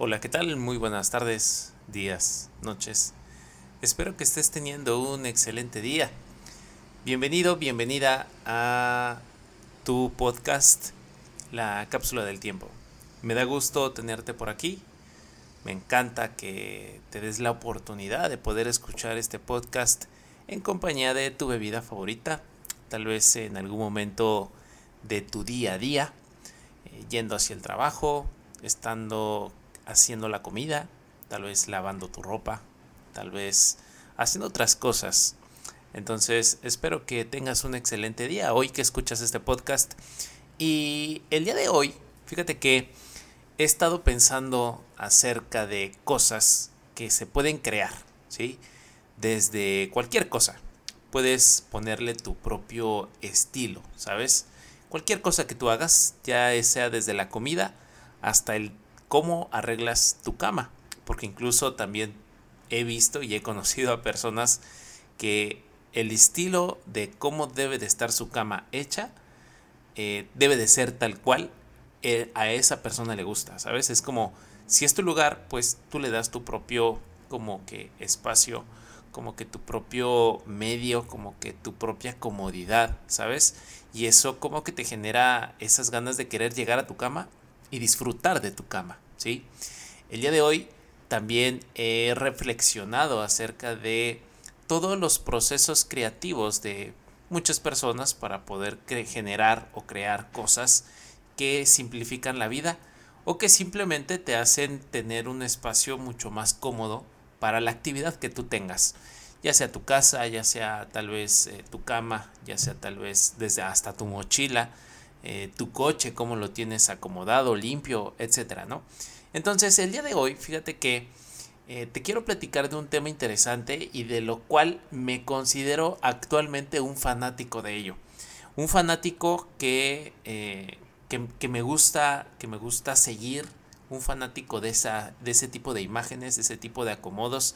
Hola, ¿qué tal? Muy buenas tardes, días, noches. Espero que estés teniendo un excelente día. Bienvenido, bienvenida a tu podcast, La Cápsula del Tiempo. Me da gusto tenerte por aquí. Me encanta que te des la oportunidad de poder escuchar este podcast en compañía de tu bebida favorita, tal vez en algún momento de tu día a día, eh, yendo hacia el trabajo, estando haciendo la comida, tal vez lavando tu ropa, tal vez haciendo otras cosas. Entonces, espero que tengas un excelente día hoy que escuchas este podcast. Y el día de hoy, fíjate que he estado pensando acerca de cosas que se pueden crear, ¿sí? Desde cualquier cosa. Puedes ponerle tu propio estilo, ¿sabes? Cualquier cosa que tú hagas, ya sea desde la comida hasta el cómo arreglas tu cama. Porque incluso también he visto y he conocido a personas que el estilo de cómo debe de estar su cama hecha eh, debe de ser tal cual eh, a esa persona le gusta, ¿sabes? Es como, si es tu lugar, pues tú le das tu propio como que espacio, como que tu propio medio, como que tu propia comodidad, ¿sabes? Y eso como que te genera esas ganas de querer llegar a tu cama y disfrutar de tu cama, ¿sí? El día de hoy también he reflexionado acerca de todos los procesos creativos de muchas personas para poder generar o crear cosas que simplifican la vida o que simplemente te hacen tener un espacio mucho más cómodo para la actividad que tú tengas ya sea tu casa, ya sea tal vez eh, tu cama, ya sea tal vez desde hasta tu mochila, eh, tu coche, cómo lo tienes acomodado, limpio, etcétera, ¿no? Entonces, el día de hoy, fíjate que eh, te quiero platicar de un tema interesante y de lo cual me considero actualmente un fanático de ello. Un fanático que, eh, que, me gusta, que me gusta seguir, un fanático de, esa, de ese tipo de imágenes, de ese tipo de acomodos.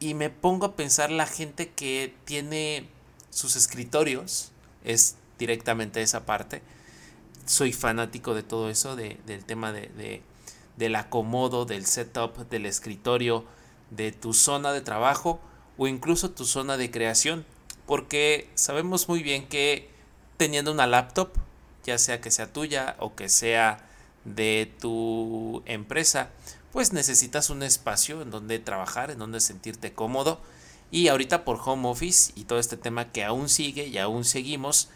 Y me pongo a pensar la gente que tiene sus escritorios, es directamente esa parte, soy fanático de todo eso, de, del tema de, del acomodo, del setup, del escritorio, de tu zona de trabajo o incluso tu zona de creación. Porque sabemos muy bien que teniendo una laptop, ya sea que sea tuya o que sea de tu empresa, pues necesitas un espacio en donde trabajar, en donde sentirte cómodo. Y ahorita por home office y todo este tema que aún sigue y aún seguimos,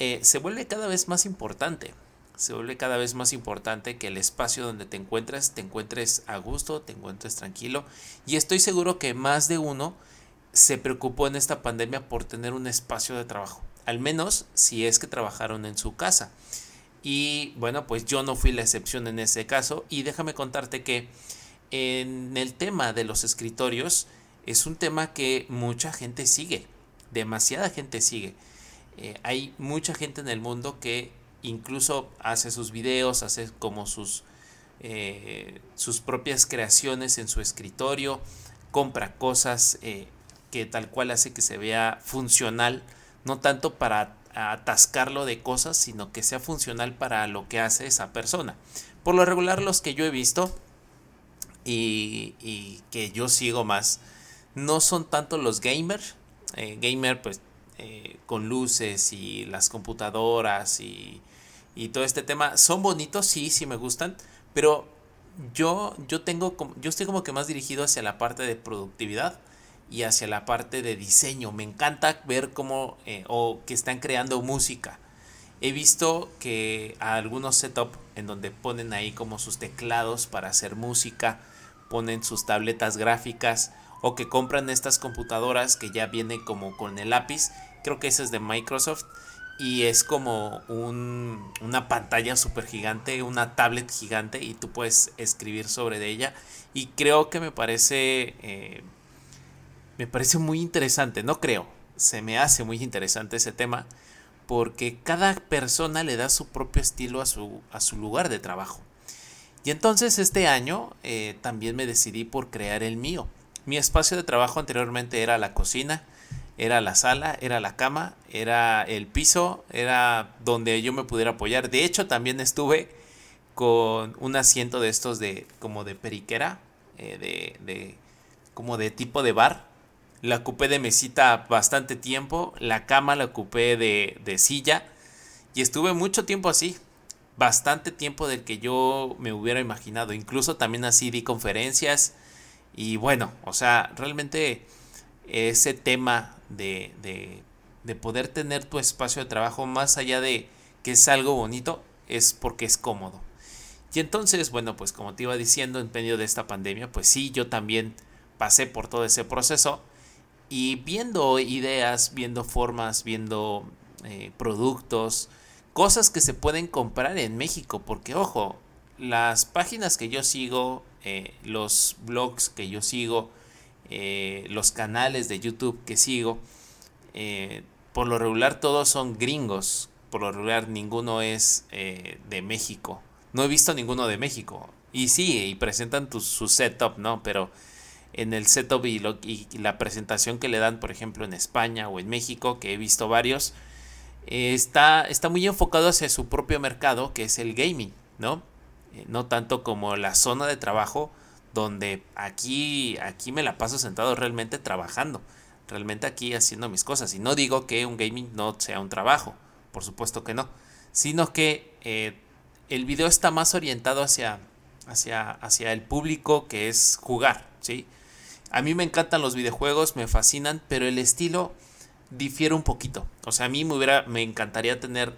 eh, se vuelve cada vez más importante. Se vuelve cada vez más importante que el espacio donde te encuentres, te encuentres a gusto, te encuentres tranquilo. Y estoy seguro que más de uno se preocupó en esta pandemia por tener un espacio de trabajo. Al menos si es que trabajaron en su casa. Y bueno, pues yo no fui la excepción en ese caso. Y déjame contarte que en el tema de los escritorios es un tema que mucha gente sigue. Demasiada gente sigue. Eh, hay mucha gente en el mundo que incluso hace sus videos, hace como sus, eh, sus propias creaciones en su escritorio, compra cosas eh, que tal cual hace que se vea funcional, no tanto para atascarlo de cosas, sino que sea funcional para lo que hace esa persona. Por lo regular los que yo he visto y, y que yo sigo más, no son tanto los gamers, gamer pues eh, con luces y las computadoras y, todo este tema son bonitos, sí, sí me gustan, pero yo, yo tengo yo estoy como que más dirigido hacia la parte de productividad y hacia la parte de diseño. Me encanta ver cómo eh, o que están creando música. He visto que algunos setup en donde ponen ahí como sus teclados para hacer música, ponen sus tabletas gráficas o que compran estas computadoras que ya vienen como con el lápiz creo que ese es de Microsoft. Y es como un, una pantalla súper gigante, una tablet gigante y tú puedes escribir sobre ella. Y creo que me parece, eh, me parece muy interesante, no creo, se me hace muy interesante ese tema porque cada persona le da su propio estilo a su, a su lugar de trabajo. Y entonces este año eh, también me decidí por crear el mío. Mi espacio de trabajo anteriormente era la cocina, era la sala, era la cama, era el piso, era donde yo me pudiera apoyar. De hecho, también estuve con un asiento de estos de como de periquera, eh, de, de como de tipo de bar. La ocupé de mesita bastante tiempo, la cama la ocupé de, de silla y estuve mucho tiempo así, bastante tiempo del que yo me hubiera imaginado. Incluso también así di conferencias y bueno, o sea, realmente ese tema de, de, de poder tener tu espacio de trabajo más allá de que es algo bonito, es porque es cómodo. Y entonces, bueno, pues como te iba diciendo, en medio de esta pandemia, pues sí, yo también pasé por todo ese proceso y viendo ideas, viendo formas, viendo eh, productos, cosas que se pueden comprar en México, porque ojo, las páginas que yo sigo, eh, los blogs que yo sigo, eh, los canales de YouTube que sigo, por lo regular todos son gringos, por lo regular ninguno es de México. No he visto ninguno de México. Y sí, y presentan su setup, ¿no? Pero en el setup y, y, la presentación que le dan, por ejemplo, en España o en México, que he visto varios, eh, está, está muy enfocado hacia su propio mercado, que es el gaming, ¿no? Eh, no tanto como la zona de trabajo, donde aquí, aquí me la paso sentado realmente trabajando, realmente aquí haciendo mis cosas. Y no digo que un gaming no sea un trabajo, por supuesto que no, sino que eh, el video está más orientado hacia, hacia, hacia el público que es jugar, ¿sí? A mí me encantan los videojuegos, me fascinan, pero el estilo difiere un poquito. O sea, a mí me, hubiera, me encantaría tener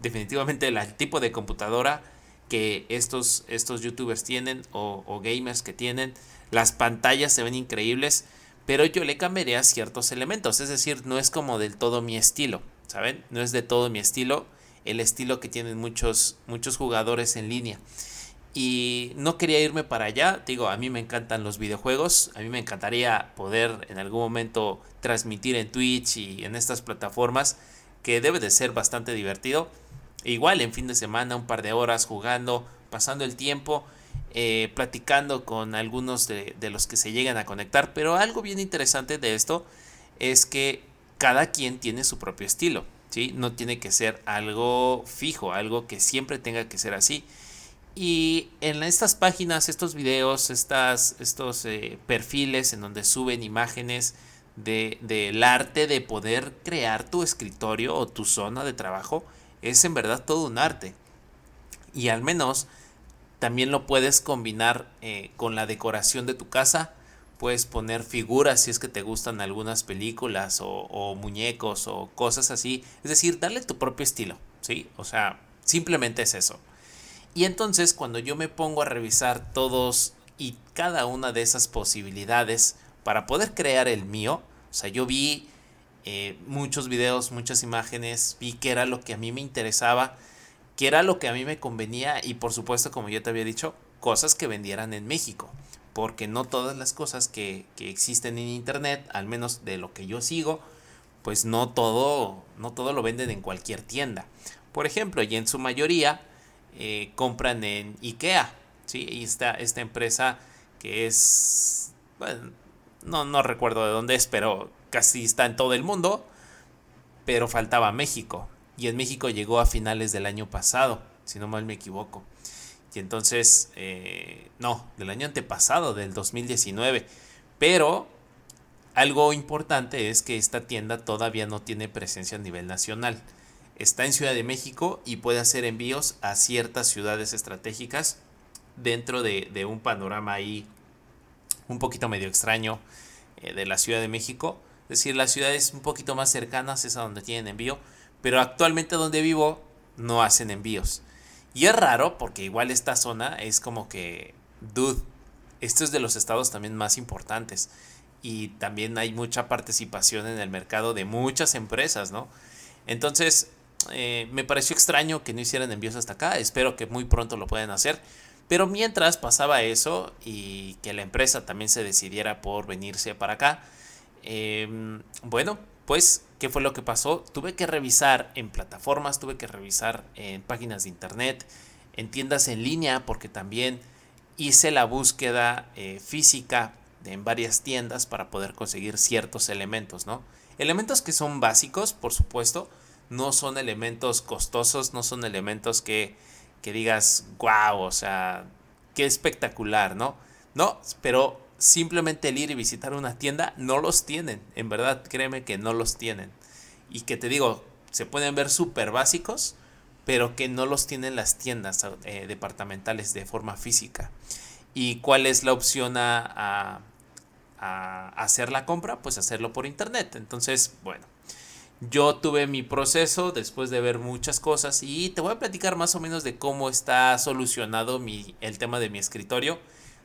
definitivamente el tipo de computadora que estos, estos youtubers tienen o, gamers que tienen. Las pantallas se ven increíbles, pero yo le cambiaría ciertos elementos. Es decir, no es como del todo mi estilo, ¿saben? No es de todo mi estilo el estilo que tienen muchos, muchos jugadores en línea. Y no quería irme para allá, digo, a mí me encantan los videojuegos, a mí me encantaría poder en algún momento transmitir en Twitch y en estas plataformas, que debe de ser bastante divertido. Igual en fin de semana, un par de horas jugando, pasando el tiempo, eh, platicando con algunos de, de los que se llegan a conectar. Pero algo bien interesante de esto es que cada quien tiene su propio estilo. No tiene que ser algo fijo, algo que siempre tenga que ser así. Y en estas páginas, estos videos, estas, estos eh, perfiles en donde suben imágenes del arte de poder crear tu escritorio o tu zona de trabajo, es en verdad todo un arte. Y al menos también lo puedes combinar eh, con la decoración de tu casa puedes poner figuras si es que te gustan algunas películas o, muñecos o cosas así. Es decir, darle tu propio estilo, ¿sí? O sea, simplemente es eso. Y entonces cuando yo me pongo a revisar todos y cada una de esas posibilidades para poder crear el mío, o sea, yo vi eh, muchos videos, muchas imágenes, vi que era lo que a mí me interesaba, que era lo que a mí me convenía y por supuesto, como yo te había dicho, cosas que vendieran en México porque no todas las cosas que, existen en internet, al menos de lo que yo sigo, pues no todo, no todo lo venden en cualquier tienda. Por ejemplo, y en su mayoría eh, compran en IKEA, ¿sí? Y está esta empresa que es, bueno, no, no recuerdo de dónde es, pero casi está en todo el mundo, pero faltaba México. Y en México llegó a finales del año pasado, si no mal me equivoco. Y entonces, eh, no, del año antepasado, del 2019. Pero algo importante es que esta tienda todavía no tiene presencia a nivel nacional. Está en Ciudad de México y puede hacer envíos a ciertas ciudades estratégicas dentro de, un panorama ahí un poquito medio extraño eh, de la Ciudad de México. Es decir, las ciudades un poquito más cercanas es a donde tienen envío, pero actualmente donde vivo no hacen envíos. Y es raro porque igual esta zona es como que, dude, esto es de los estados también más importantes. Y también hay mucha participación en el mercado de muchas empresas, ¿no? Entonces, eh, me pareció extraño que no hicieran envíos hasta acá. Espero que muy pronto lo puedan hacer. Pero mientras pasaba eso y que la empresa también se decidiera por venirse para acá, em, bueno, pues, ¿qué fue lo que pasó? Tuve que revisar en plataformas, tuve que revisar en páginas de internet, en tiendas en línea, porque también hice la búsqueda eh, física en varias tiendas para poder conseguir ciertos elementos, ¿no? Elementos que son básicos, por supuesto, no son elementos costosos, no son elementos que, que digas, wow, o sea, qué espectacular, ¿no? No, pero simplemente el ir y visitar una tienda no los tienen, en verdad, créeme que no los tienen. Y que te digo, se pueden ver súper básicos, pero que no los tienen las tiendas eh, departamentales de forma física. ¿Y cuál es la opción a, a, hacer la compra? Pues hacerlo por internet. Entonces, bueno, yo tuve mi proceso después de ver muchas cosas y te voy a platicar más o menos de cómo está solucionado mi, el tema de mi escritorio,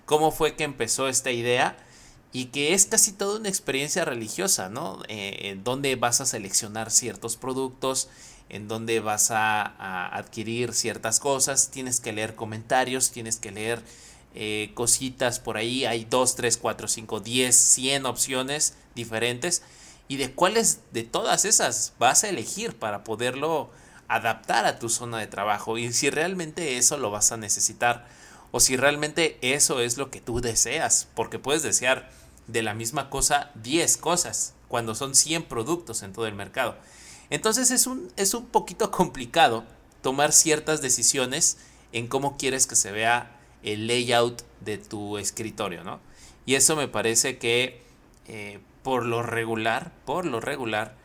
cómo fue que empezó esta idea y que es casi toda una experiencia religiosa, ¿no? Eh, en donde vas a seleccionar ciertos productos, en donde vas a, adquirir ciertas cosas, tienes que leer comentarios, tienes que leer eh, cositas por ahí, hay 2, 3, 4, 5, 10, 100 opciones diferentes. Y de cuáles de todas esas vas a elegir para poderlo adaptar a tu zona de trabajo y si realmente eso lo vas a necesitar o si realmente eso es lo que tú deseas, porque puedes desear de la misma cosa 10 cosas cuando son 100 productos en todo el mercado. Entonces es un, es un poquito complicado tomar ciertas decisiones en cómo quieres que se vea el layout de tu escritorio, ¿no? Y eso me parece que eh, por lo regular, por lo regular,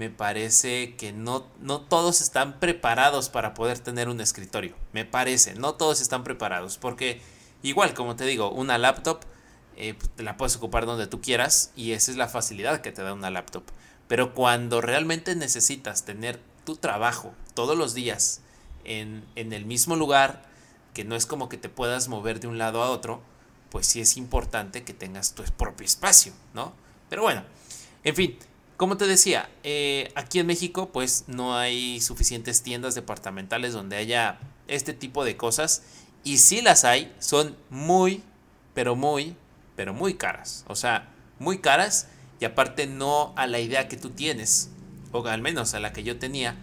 me parece que no, no todos están preparados para poder tener un escritorio. Me parece, no todos están preparados. Porque igual, como te digo, una laptop eh, pues, la puedes ocupar donde tú quieras y esa es la facilidad que te da una laptop. Pero cuando realmente necesitas tener tu trabajo todos los días en, el mismo lugar, que no es como que te puedas mover de un lado a otro, pues sí es importante que tengas tu propio espacio, ¿no? Pero bueno, en fin, como te decía, eh, aquí en México pues no hay suficientes tiendas departamentales donde haya este tipo de cosas y si las hay, son muy, pero muy, pero muy caras. O sea, muy caras y aparte no a la idea que tú tienes, o al menos a la que yo tenía,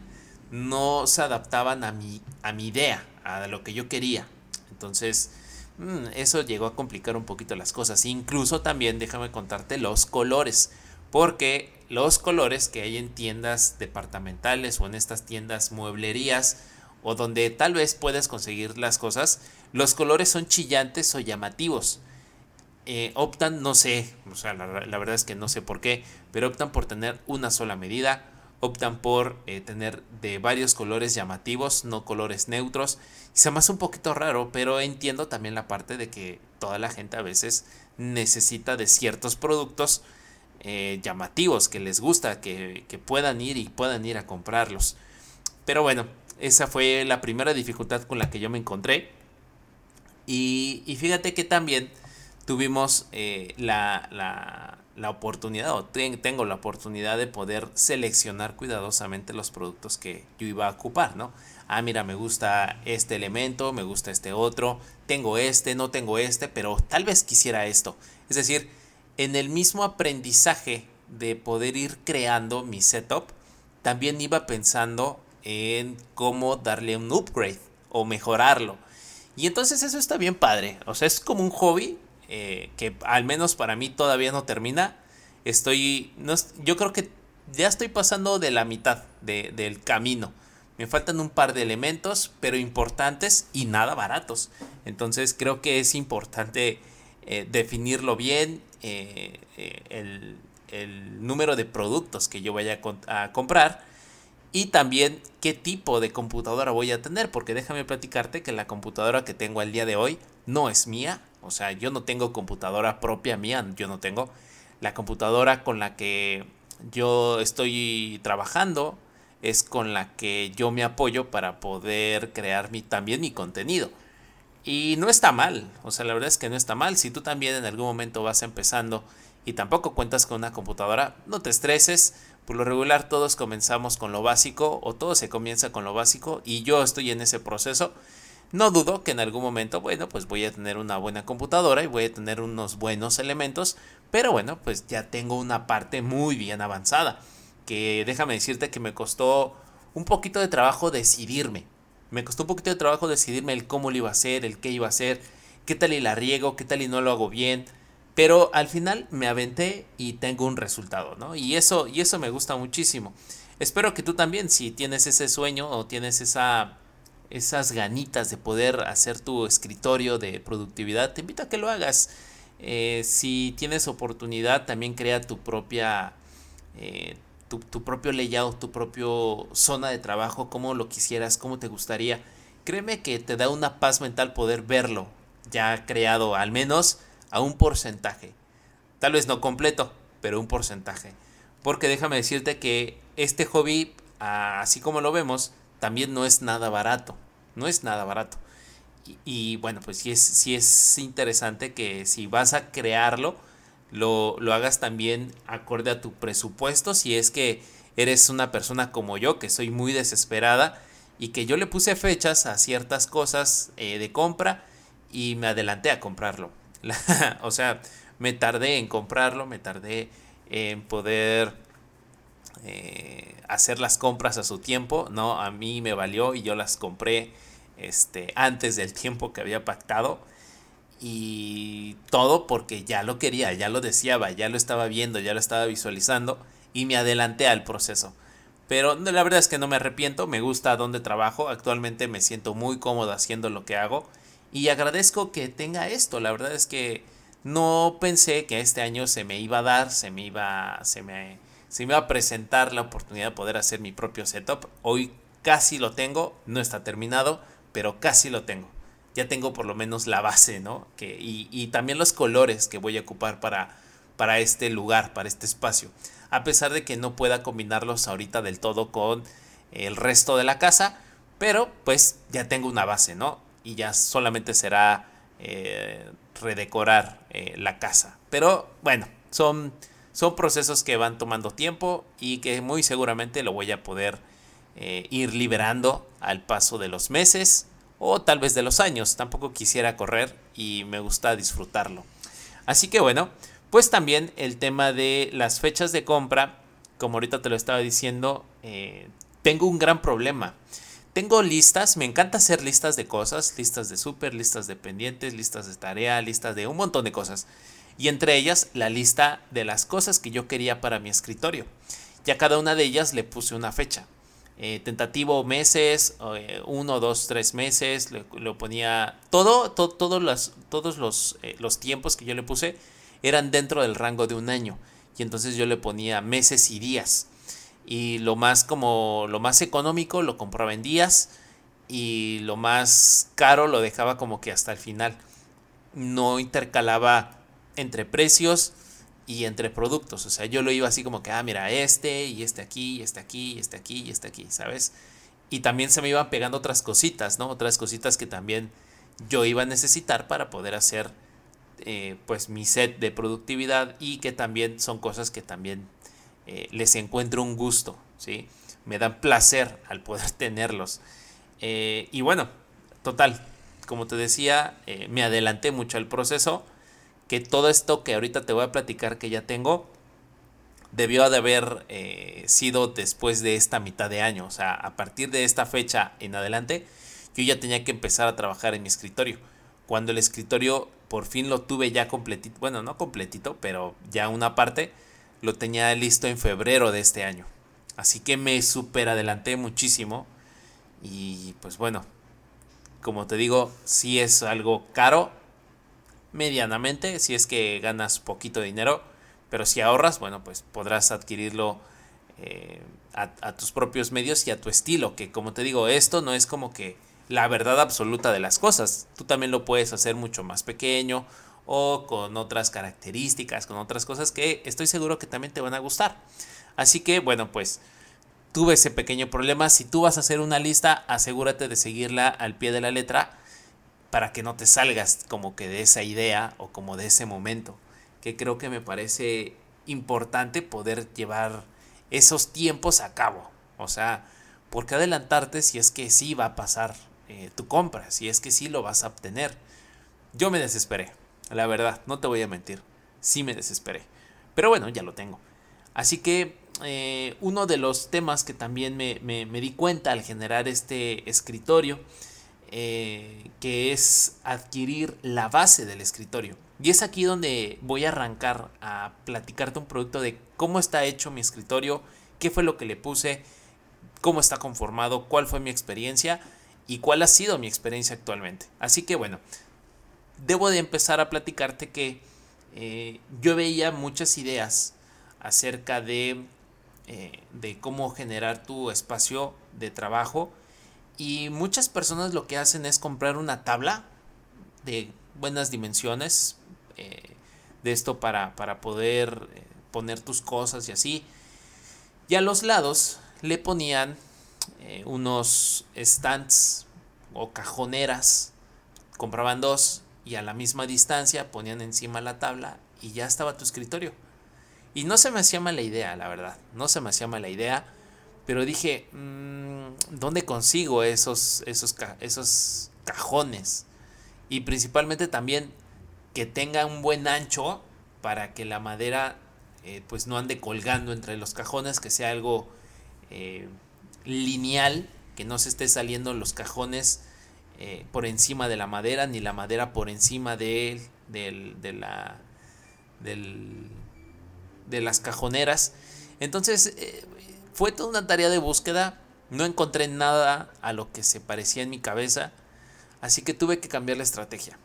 no se adaptaban a mi, a mi idea, a lo que yo quería. Entonces, mm, eso llegó a complicar un poquito las cosas. Incluso también, déjame contarte, los colores. Porque los colores que hay en tiendas departamentales o en estas tiendas mueblerías o donde tal vez puedes conseguir las cosas, los colores son chillantes o llamativos. Eh, optan, no sé, o sea, la, verdad es que no sé por qué, pero optan por tener una sola medida, optan por eh, tener de varios colores llamativos, no colores neutros. Y se me hace un poquito raro, pero entiendo también la parte de que toda la gente a veces necesita de ciertos productos eh, llamativos, que les gusta, que, puedan ir y puedan ir a comprarlos. Pero bueno, esa fue la primera dificultad con la que yo me encontré. Y, y fíjate que también tuvimos eh, la, la, oportunidad, o tengo la oportunidad de poder seleccionar cuidadosamente los productos que yo iba a ocupar, ¿no? Ah, mira, me gusta este elemento, me gusta este otro, tengo este, no tengo este, pero tal vez quisiera esto. Es decir, en el mismo aprendizaje de poder ir creando mi setup, también iba pensando en cómo darle un upgrade o mejorarlo. Y entonces eso está bien padre. O sea, es como un hobby eh, que al menos para mí todavía no termina. Estoy, no, yo creo que ya estoy pasando de la mitad del camino. Me faltan un par de elementos, pero importantes y nada baratos. Entonces creo que es importante eh, definirlo bien, eh, el, el, número de productos que yo vaya a comprar y también qué tipo de computadora voy a tener, porque déjame platicarte que la computadora que tengo al día de hoy no es mía, o sea, yo no tengo computadora propia mía, yo no tengo la computadora con la que yo estoy trabajando, es con la que yo me apoyo para poder crear mi, también mi contenido. Y no está mal, o sea, la verdad es que no está mal. Si tú también en algún momento vas empezando y tampoco cuentas con una computadora, no te estreses. Por lo regular todos comenzamos con lo básico o todo se comienza con lo básico y yo estoy en ese proceso. No dudo que en algún momento, bueno, pues voy a tener una buena computadora y voy a tener unos buenos elementos, pero bueno, pues ya tengo una parte muy bien avanzada, que déjame decirte que me costó un poquito de trabajo decidirme. Me costó un poquito de trabajo decidirme el cómo lo iba a hacer, el qué iba a hacer, qué tal y la riego, qué tal y no lo hago bien. Pero al final me aventé y tengo un resultado, ¿no? Y eso, y eso me gusta muchísimo. Espero que tú también, si tienes ese sueño o tienes esa esas ganitas de poder hacer tu escritorio de productividad, te invito a que lo hagas. Eh, si tienes oportunidad, también crea tu propia, eh, tu, tu, propio layout, tu propio zona de trabajo, como lo quisieras, como te gustaría. Créeme que te da una paz mental poder verlo ya creado, al menos a un porcentaje. Tal vez no completo, pero un porcentaje. Porque déjame decirte que este hobby, así como lo vemos, también no es nada barato. No es nada barato. Y, bueno, pues sí es, sí es interesante que si vas a crearlo, lo, lo hagas también acorde a tu presupuesto. Si es que eres una persona como yo, que soy muy desesperada y que yo le puse fechas a ciertas cosas eh, de compra y me adelanté a comprarlo. o sea, me tardé en comprarlo, me tardé en poder eh, hacer las compras a su tiempo, ¿no? A mí me valió y yo las compré este, antes del tiempo que había pactado. Y todo porque ya lo quería, ya lo deseaba, ya lo estaba viendo, ya lo estaba visualizando y me adelanté al proceso. Pero la verdad es que no me arrepiento, me gusta donde trabajo, actualmente me siento muy cómodo haciendo lo que hago y agradezco que tenga esto. La verdad es que no pensé que este año se me iba a dar, se me iba, se me, se me iba a presentar la oportunidad de poder hacer mi propio setup. Hoy casi lo tengo, no está terminado, pero casi lo tengo. Ya tengo por lo menos la base, ¿no? Que, y, también los colores que voy a ocupar para, para este lugar, para este espacio. A pesar de que no pueda combinarlos ahorita del todo con el resto de la casa, pero pues ya tengo una base, ¿no? y ya solamente será eh, redecorar eh, la casa. Pero bueno, son, son procesos que van tomando tiempo y que muy seguramente lo voy a poder eh, ir liberando al paso de los meses o tal vez de los años. Tampoco quisiera correr y me gusta disfrutarlo. Así que bueno, pues también el tema de las fechas de compra, como ahorita te lo estaba diciendo, tengo un gran problema. Tengo listas, me encanta hacer listas de cosas, listas de súper, listas de pendientes, listas de tarea, listas de un montón de cosas. Y entre ellas la lista de las cosas que yo quería para mi escritorio. Ya cada una de ellas le puse una fecha. Eh, tentativo meses, eh, uno, dos, tres meses, lo ponía todo, todos los, eh, los tiempos que yo le puse eran dentro del rango de un año. Y entonces yo le ponía meses y días y lo más como lo más económico lo compraba en días y lo más caro lo dejaba como que hasta el final. No intercalaba entre precios y entre productos. O sea, yo lo iba así como que, ah, mira, este y este aquí, y este aquí, y este aquí, y este aquí, ¿sabes? Y también se me iban pegando otras cositas, ¿no? Otras cositas que también yo iba a necesitar para poder hacer eh, pues mi set de productividad y que también son cosas que también eh, les encuentro un gusto, ¿sí? Me dan placer al poder tenerlos. Eh, y bueno, total, como te decía, me adelanté mucho al proceso, que todo esto que ahorita te voy a platicar que ya tengo, debió de haber sido después de esta mitad de año, o sea, a partir de esta fecha en adelante, yo ya tenía que empezar a trabajar en mi escritorio. Cuando el escritorio por fin lo tuve ya completito, bueno, no completito, pero ya una parte, lo tenía listo en febrero de este año. Así que me super adelanté muchísimo. Y pues bueno, como te digo, si es algo caro, medianamente, si es que ganas poquito dinero, pero si ahorras, bueno, pues podrás adquirirlo eh, a, a, tus propios medios y a tu estilo, que como te digo, esto no es como que la verdad absoluta de las cosas, tú también lo puedes hacer mucho más pequeño o con otras características, con otras cosas que estoy seguro que también te van a gustar. Así que bueno, pues tuve ese pequeño problema. Si tú vas a hacer una lista, asegúrate de seguirla al pie de la letra para que no te salgas como que de esa idea o como de ese momento. Que creo que me parece importante poder llevar esos tiempos a cabo. O sea, ¿por qué adelantarte si es que sí va a pasar eh, tu compra? Si es que sí lo vas a obtener. Yo me desesperé. La verdad, no te voy a mentir. Sí me desesperé. Pero bueno, ya lo tengo. Así que eh, uno de los temas que también me, di cuenta al generar este escritorio, eh, que es adquirir la base del escritorio. Y es aquí donde voy a arrancar a platicarte un producto de cómo está hecho mi escritorio, qué fue lo que le puse, cómo está conformado, cuál fue mi experiencia y cuál ha sido mi experiencia actualmente. Así que bueno, debo de empezar a platicarte que eh, yo veía muchas ideas acerca de, eh, de cómo generar tu espacio de trabajo y muchas personas lo que hacen es comprar una tabla de buenas dimensiones eh, de esto para, para poder poner tus cosas y así. Y a los lados le ponían unos stands o cajoneras. Compraban dos y a la misma distancia ponían encima la tabla y ya estaba tu escritorio. Y no se me hacía mala idea, la verdad. No se me hacía mala idea. Pero dije, mm, ¿dónde consigo esos, esos, esos cajones? Y principalmente también que tenga un buen ancho para que la madera eh, pues no ande colgando entre los cajones, que sea algo eh, lineal, que no se esté saliendo los cajones eh, por encima de la madera, ni la madera por encima de, de, la, de las cajoneras. Entonces fue toda una tarea de búsqueda. No encontré nada a lo que se parecía en mi cabeza. Así que tuve que cambiar la estrategia.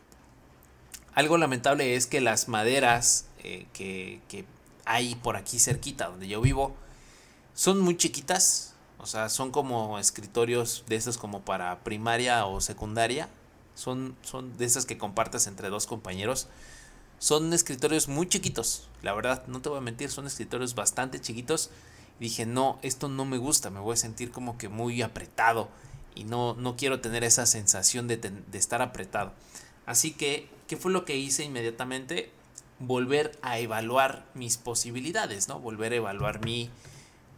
Algo lamentable es que las maderas eh, que, hay por aquí cerquita donde yo vivo son muy chiquitas o sea, son como escritorios de esos como para primaria o secundaria. Son, son de esas que compartes entre dos compañeros. Son escritorios muy chiquitos. La verdad, no te voy a mentir, son escritorios bastante chiquitos. Dije, no, esto no me gusta. Me voy a sentir como que muy apretado. Y no, no quiero tener esa sensación de, de estar apretado. Así que, ¿qué fue lo que hice inmediatamente? Volver a evaluar mis posibilidades, ¿no? Volver a evaluar mi,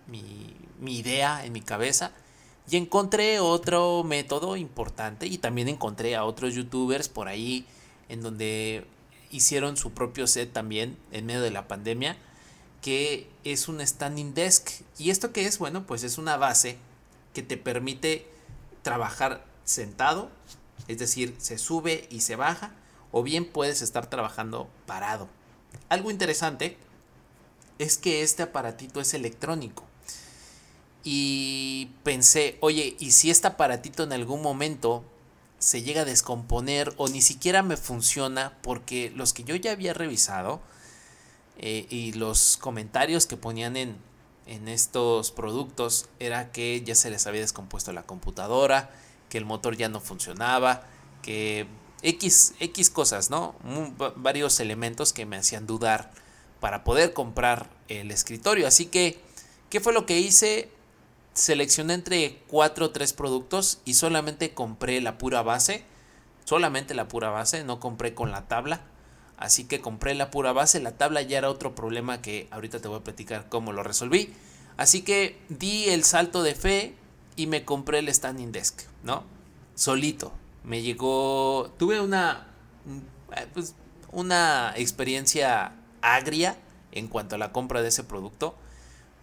mi, mi idea en mi cabeza y encontré otro método importante y también encontré a otros youtubers por ahí en donde hicieron su propio set también en medio de la pandemia que es un standing desk. Y esto que es bueno pues es una base que te permite trabajar sentado es decir se sube y se baja o bien puedes estar trabajando parado. Algo interesante es que este aparatito es electrónico. Y pensé, oye, ¿y si este aparatito en algún momento se llega a descomponer o ni siquiera me funciona? Porque los que yo ya había revisado eh, y los comentarios que ponían en, en estos productos era que ya se les había descompuesto la computadora, que el motor ya no funcionaba, que X, X cosas, ¿no? varios elementos que me hacían dudar para poder comprar el escritorio. Así que, ¿qué fue lo que hice? seleccioné entre 4 o 3 productos y solamente compré la pura base. Solamente la pura base, no compré con la tabla. Así que compré la pura base. La tabla ya era otro problema que ahorita te voy a platicar cómo lo resolví. Así que di el salto de fe y me compré el standing desk, ¿no? Solito. Me llegó. Tuve una. Eh, pues, una experiencia agria en cuanto a la compra de ese producto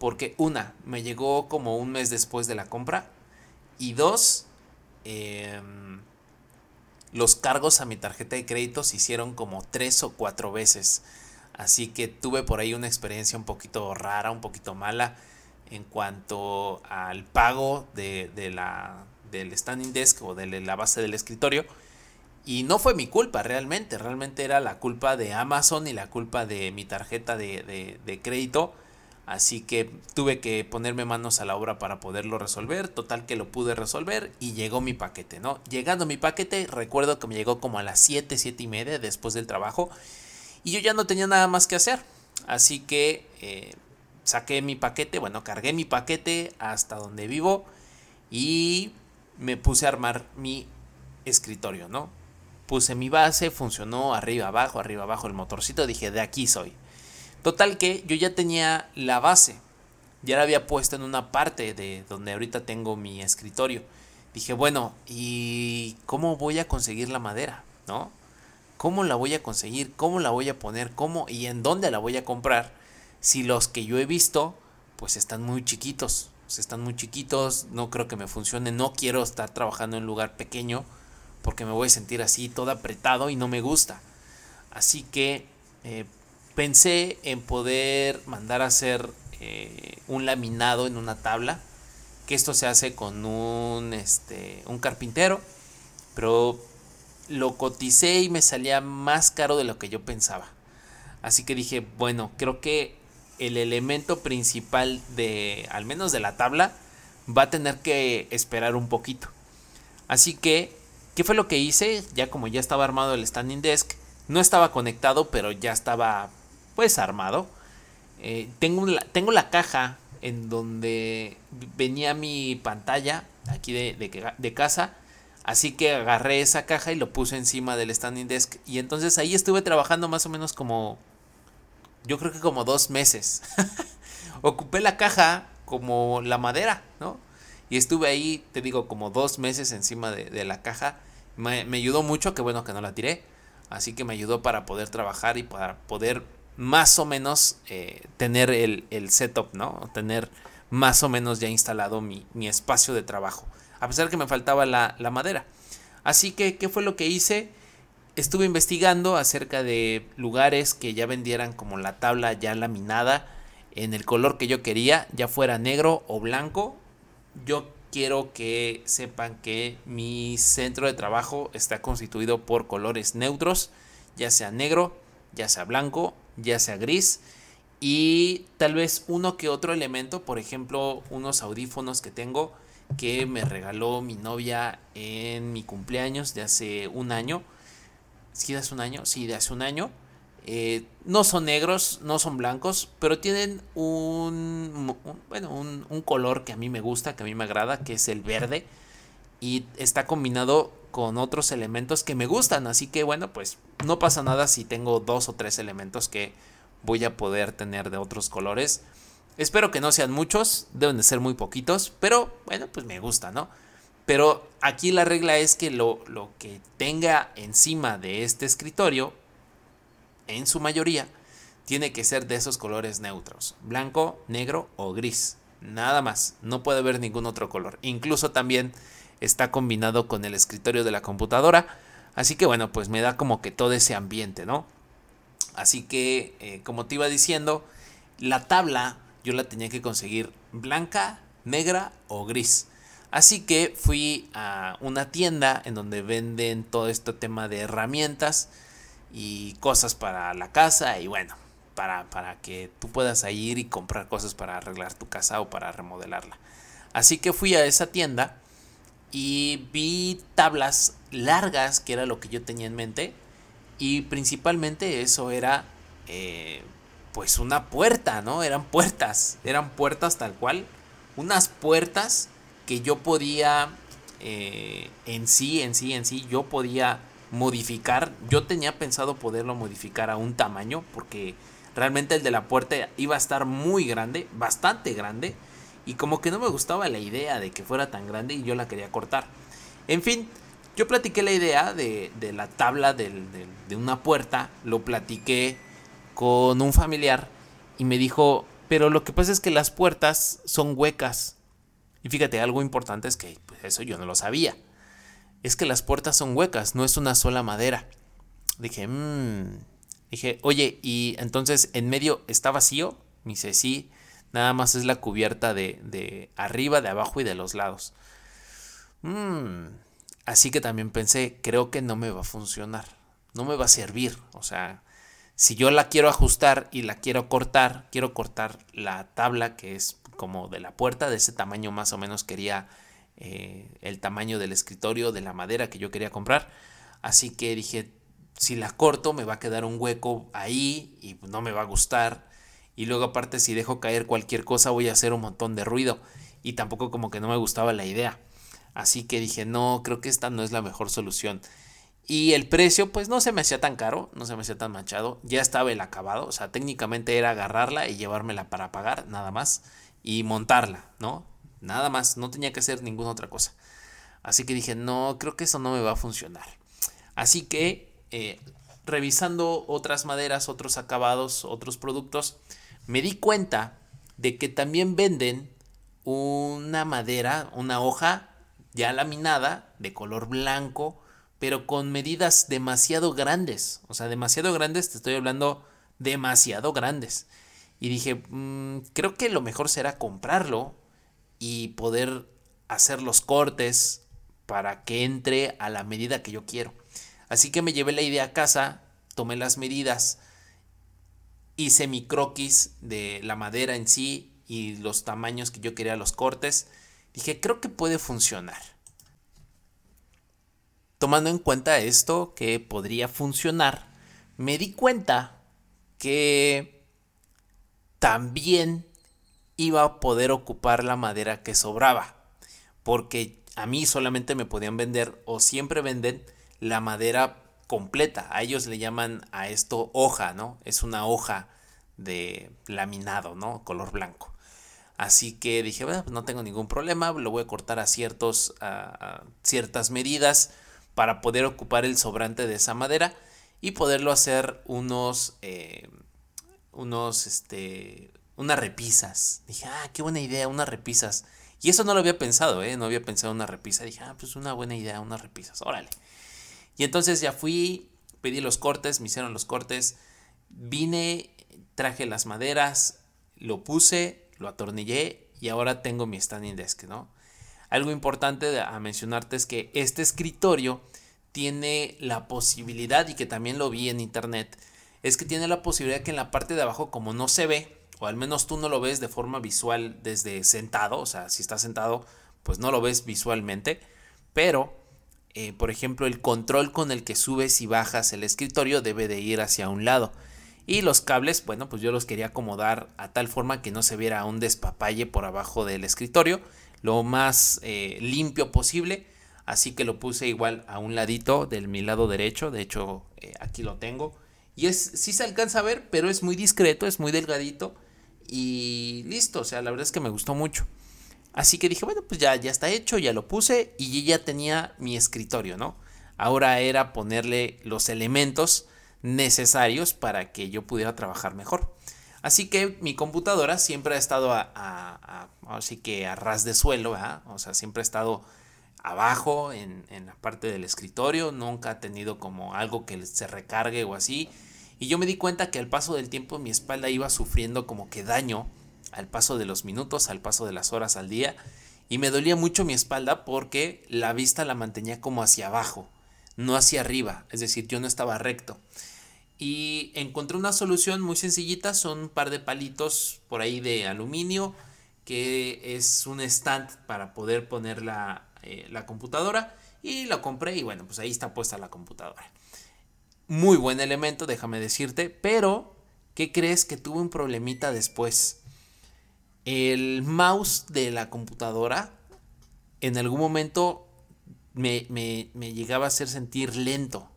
porque una, me llegó como un mes después de la compra. Y dos, em, los cargos a mi tarjeta de crédito se hicieron como tres o cuatro veces. Así que tuve por ahí una experiencia un poquito rara, un poquito mala en cuanto al pago de, la, del standing desk o de la base del escritorio. Y no fue mi culpa realmente, realmente era la culpa de Amazon y la culpa de mi tarjeta de, de crédito Así que tuve que ponerme manos a la obra para poderlo resolver. Total que lo pude resolver y llegó mi paquete, ¿no? Llegando mi paquete, recuerdo que me llegó como a las 7, 7 y media después del trabajo. Y yo ya no tenía nada más que hacer. Así que eh, saqué mi paquete, bueno, cargué mi paquete hasta donde vivo y me puse a armar mi escritorio, ¿no? Puse mi base, funcionó arriba, abajo, arriba, abajo el motorcito. Dije, de aquí soy. Total que yo ya tenía la base. Ya la había puesto en una parte de donde ahorita tengo mi escritorio. Dije, bueno, ¿y cómo voy a conseguir la madera? ¿No? ¿Cómo la voy a conseguir? ¿Cómo la voy a poner? ¿Cómo y en dónde la voy a comprar? Si los que yo he visto, pues están muy chiquitos. Pues están muy chiquitos, no creo que me funcione. No quiero estar trabajando en un lugar pequeño porque me voy a sentir así todo apretado y no me gusta. Así que eh, pensé en poder mandar a hacer eh, un laminado en una tabla que esto se hace con un, este, un carpintero, pero lo coticé y me salía más caro de lo que yo pensaba. Así que dije, bueno, creo que el elemento principal de, al menos de la tabla, va a tener que esperar un poquito. Así que, ¿qué fue lo que hice? Ya como ya estaba armado el standing desk, no estaba conectado, pero ya estaba pues armado. Eh, tengo, la, tengo la caja en donde venía mi pantalla aquí de, de casa Así que agarré esa caja y lo puse encima del standing desk. Y entonces ahí estuve trabajando más o menos como. Yo creo que como dos meses. Ocupé la caja como la madera, ¿no? Y estuve ahí, te digo, como dos meses encima de, la caja. Me, ayudó mucho, que bueno que no la tiré. Así que me ayudó para poder trabajar y para poder más o menos eh, tener el, setup, ¿no? Tener más o menos ya instalado mi, mi espacio de trabajo a pesar que me faltaba la, madera. Así que, ¿qué fue lo que hice? Estuve investigando acerca de lugares que ya vendieran como la tabla ya laminada en el color que yo quería, ya fuera negro o blanco. Yo quiero que sepan que mi centro de trabajo está constituido por colores neutros, ya sea negro, ya sea blanco, ya sea gris y tal vez uno que otro elemento, por ejemplo, unos audífonos que tengo que me regaló mi novia en mi cumpleaños de hace un año. ¿Sí de hace un año? Sí, de hace un año. Eh, no son negros, no son blancos, pero tienen un, bueno, un, un, color que a mí me gusta, que a mí me agrada, que es el verde. Y está combinado con otros elementos que me gustan. Así que bueno, pues no pasa nada si tengo dos o tres elementos que voy a poder tener de otros colores. Espero que no sean muchos, deben de ser muy poquitos, pero bueno, pues me gusta, ¿no? Pero aquí la regla es que lo, lo que tenga encima de este escritorio, en su mayoría, tiene que ser de esos colores neutros, blanco, negro o gris. Nada más, no puede haber ningún otro color. Incluso también está combinado con el escritorio de la computadora. Así que bueno, pues me da como que todo ese ambiente, ¿no? Así que, eh, como te iba diciendo, la tabla yo la tenía que conseguir blanca, negra o gris. Así que fui a una tienda en donde venden todo este tema de herramientas y cosas para la casa y bueno, para, para que tú puedas ir y comprar cosas para arreglar tu casa o para remodelarla. Así que fui a esa tienda y vi tablas largas, que era lo que yo tenía en mente, y principalmente eso era eh, pues una puerta, ¿no? Eran puertas, eran puertas tal cual, unas puertas que yo podía eh, en sí, en sí, en sí, yo podía modificar, yo tenía pensado poderlo modificar a un tamaño, porque realmente el de la puerta iba a estar muy grande, bastante grande, y como que no me gustaba la idea de que fuera tan grande y yo la quería cortar. En fin, yo platiqué la idea de, la tabla de una puerta, lo platiqué con un familiar y me dijo, pero lo que pasa es que las puertas son huecas. Y fíjate, algo importante es que pues, eso yo no lo sabía. Es que las puertas son huecas, no es una sola madera. Dije, mmm. Dije, oye, ¿y entonces en medio está vacío? Me dice, sí, nada más es la cubierta de, de arriba, de abajo y de los lados. Mmm. Así que también pensé, creo que no me va a funcionar, no me va a servir. O sea, si yo la quiero ajustar y la quiero cortar, quiero cortar la tabla que es como de la puerta, de ese tamaño más o menos quería eh, el tamaño del escritorio, de la madera que yo quería comprar. Así que dije, si la corto me va a quedar un hueco ahí y no me va a gustar. Y luego aparte si dejo caer cualquier cosa voy a hacer un montón de ruido. Y tampoco como que no me gustaba la idea. Así que dije, no, creo que esta no es la mejor solución. Y el precio, pues no se me hacía tan caro, no se me hacía tan manchado. Ya estaba el acabado, o sea, técnicamente era agarrarla y llevármela para pagar, nada más. Y montarla, ¿no? Nada más, no tenía que hacer ninguna otra cosa. Así que dije, no, creo que eso no me va a funcionar. Así que, eh, revisando otras maderas, otros acabados, otros productos, me di cuenta de que también venden una madera, una hoja ya laminada de color blanco pero con medidas demasiado grandes. O sea, demasiado grandes, te estoy hablando demasiado grandes. Y dije, mm, creo que lo mejor será comprarlo y poder hacer los cortes para que entre a la medida que yo quiero. Así que me llevé la idea a casa, tomé las medidas, hice mi croquis de la madera en sí y los tamaños que yo quería los cortes. Dije, creo que puede funcionar. Tomando en cuenta esto que podría funcionar, me di cuenta que también iba a poder ocupar la madera que sobraba. Porque a mí solamente me podían vender o siempre venden la madera completa. A ellos le llaman a esto hoja, ¿no? Es una hoja de laminado, ¿no? Color blanco. Así que dije, bueno, pues no tengo ningún problema, lo voy a cortar a, ciertos, a, ciertas medidas para poder ocupar el sobrante de esa madera y poderlo hacer unos, eh, unos, este, unas repisas. Dije, ah, qué buena idea, unas repisas. Y eso no lo había pensado, ¿eh? No había pensado en una repisa. Dije, ah, pues una buena idea, unas repisas, órale. Y entonces ya fui, pedí los cortes, me hicieron los cortes, vine, traje las maderas, lo puse, lo atornillé y ahora tengo mi standing desk, ¿no? Algo importante a mencionarte es que este escritorio tiene la posibilidad, y que también lo vi en internet, es que tiene la posibilidad que en la parte de abajo, como no se ve, o al menos tú no lo ves de forma visual desde sentado, o sea, si estás sentado, pues no lo ves visualmente, pero, eh, por ejemplo, el control con el que subes y bajas el escritorio debe de ir hacia un lado. Y los cables, bueno, pues yo los quería acomodar a tal forma que no se viera un despapalle por abajo del escritorio lo más eh, limpio posible. Así que lo puse igual a un ladito del mi lado derecho. De hecho, eh, aquí lo tengo. Y es, sí se alcanza a ver, pero es muy discreto, es muy delgadito. Y listo, o sea, la verdad es que me gustó mucho. Así que dije, bueno, pues ya, ya está hecho, ya lo puse y ya tenía mi escritorio, ¿no? Ahora era ponerle los elementos necesarios para que yo pudiera trabajar mejor. Así que mi computadora siempre ha estado a, así que a ras de suelo, o sea, siempre ha estado abajo en, la parte del escritorio, nunca ha tenido como algo que se recargue o así. Y yo me di cuenta que al paso del tiempo mi espalda iba sufriendo como que daño al paso de los minutos, al paso de las horas al día. Y me dolía mucho mi espalda porque la vista la mantenía como hacia abajo, no hacia arriba. Es decir, yo no estaba recto. Y encontré una solución muy sencillita, son un par de palitos por ahí de aluminio, que es un stand para poder poner la, eh, la computadora. Y lo compré y bueno, pues ahí está puesta la computadora. Muy buen elemento, déjame decirte, pero ¿qué crees que tuve un problemita después? El mouse de la computadora en algún momento me, me, me llegaba a hacer sentir lento.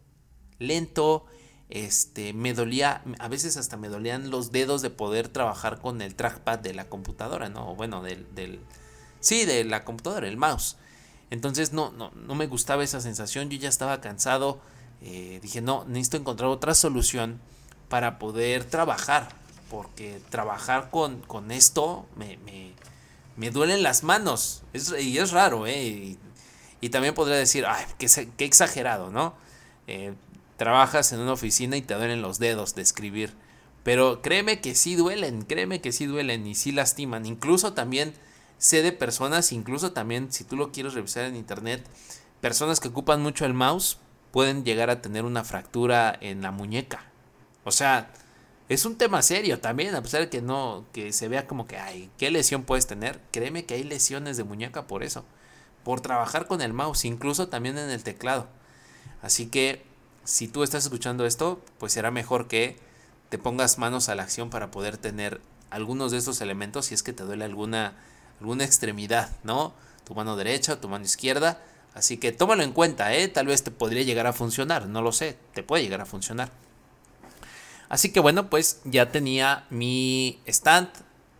Lento, este, me dolía, a veces hasta me dolían los dedos de poder trabajar con el trackpad de la computadora, ¿no? Bueno, del, del sí, de la computadora, el mouse. Entonces no, no, no me gustaba esa sensación, yo ya estaba cansado, eh, dije, no, necesito encontrar otra solución para poder trabajar, porque trabajar con, con esto me, me, me, duelen las manos, y es raro, ¿eh? Y, también podría decir, ay, qué, qué exagerado, ¿no? Eh, trabajas en una oficina y te duelen los dedos de escribir. Pero créeme que sí duelen, créeme que sí duelen y sí lastiman. Incluso también sé de personas, incluso también si tú lo quieres revisar en internet, personas que ocupan mucho el mouse pueden llegar a tener una fractura en la muñeca. O sea, es un tema serio también, a pesar de que no, que se vea como que, ay, ¿qué lesión puedes tener? Créeme que hay lesiones de muñeca por eso, por trabajar con el mouse, incluso también en el teclado. Así que si tú estás escuchando esto, pues será mejor que te pongas manos a la acción para poder tener algunos de estos elementos si es que te duele alguna, alguna extremidad, ¿no? Tu mano derecha, tu mano izquierda. Así que tómalo en cuenta, ¿eh? Tal vez te podría llegar a funcionar, no lo sé, te puede llegar a funcionar. Así que bueno, pues ya tenía mi stand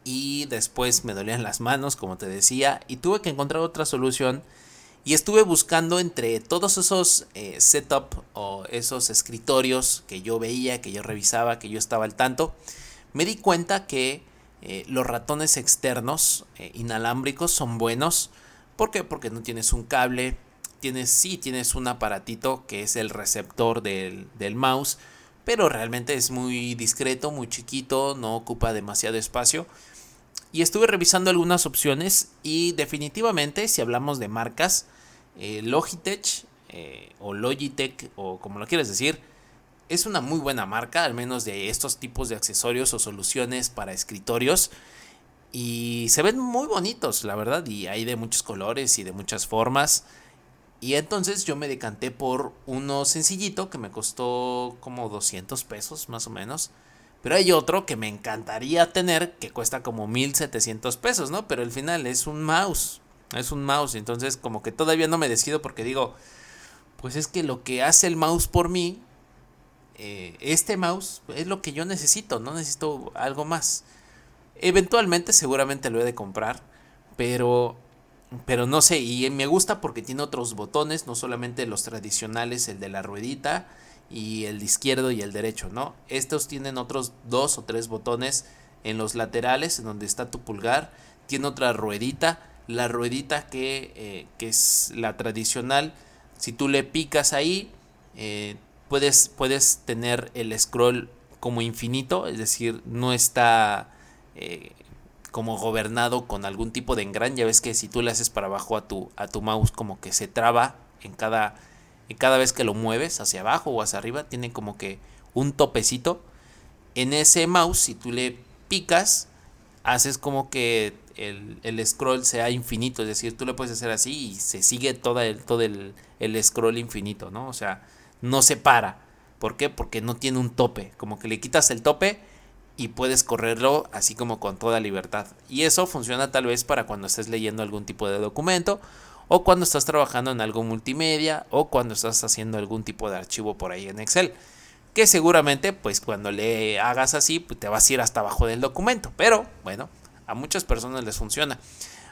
y después me dolían las manos, como te decía, y tuve que encontrar otra solución y estuve buscando entre todos esos eh, setup o esos escritorios que yo veía, que yo revisaba, que yo estaba al tanto. Me di cuenta que eh, los ratones externos eh, inalámbricos son buenos. ¿Por qué? Porque no tienes un cable. Tienes, sí, tienes un aparatito que es el receptor del, del mouse. Pero realmente es muy discreto, muy chiquito, no ocupa demasiado espacio. y estuve revisando algunas opciones y definitivamente si hablamos de marcas, eh, Logitech eh, o Logitech o como lo quieres decir, es una muy buena marca, al menos de estos tipos de accesorios o soluciones para escritorios. Y se ven muy bonitos, la verdad, y hay de muchos colores y de muchas formas. Y entonces yo me decanté por uno sencillito que me costó como 200 pesos más o menos. Pero hay otro que me encantaría tener que cuesta como 1700 pesos, ¿no? Pero al final es un mouse. Es un mouse. Entonces como que todavía no me decido porque digo, pues es que lo que hace el mouse por mí, eh, este mouse es lo que yo necesito. No necesito algo más. Eventualmente seguramente lo he de comprar. Pero pero no sé, y me gusta porque tiene otros botones, no solamente los tradicionales, el de la ruedita, y el izquierdo y el derecho, ¿no? Estos tienen otros dos o tres botones en los laterales, en donde está tu pulgar. Tiene otra ruedita, la ruedita que, eh, que es la tradicional. Si tú le picas ahí, eh, puedes, puedes tener el scroll como infinito, es decir, no está eh, como gobernado con algún tipo de engran. Ya ves que si tú le haces para abajo a tu, a tu mouse, como que se traba en cada y cada vez que lo mueves hacia abajo o hacia arriba tiene como que un topecito. En ese mouse, si tú le picas, haces como que el, scroll sea infinito. Es decir, tú le puedes hacer así y se sigue todo el, todo el, el scroll infinito, ¿no? O sea, no se para. ¿Por qué? Porque no tiene un tope. Como que le quitas el tope y puedes correrlo así como con toda libertad. Y eso funciona tal vez para cuando estés leyendo algún tipo de documento o cuando estás trabajando en algo multimedia o cuando estás haciendo algún tipo de archivo por ahí en Excel. Que seguramente pues cuando le hagas así pues, te vas a ir hasta abajo del documento. Pero bueno, a muchas personas les funciona.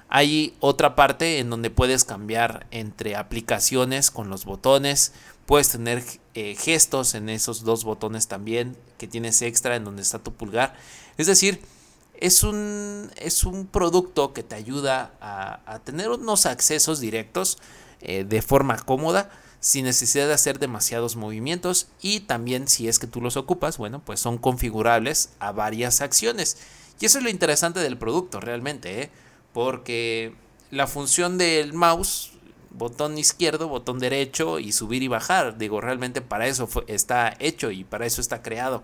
Hay otra parte en donde puedes cambiar entre aplicaciones con los botones. Puedes tener eh, gestos en esos dos botones también que tienes extra en donde está tu pulgar. Es decir, es un, es un producto que te ayuda a, tener unos accesos directos eh, de forma cómoda sin necesidad de hacer demasiados movimientos y también si es que tú los ocupas, bueno, pues son configurables a varias acciones. Y eso es lo interesante del producto realmente, ¿eh? porque la función del mouse, botón izquierdo, botón derecho y subir y bajar, digo, realmente para eso está hecho y para eso está creado.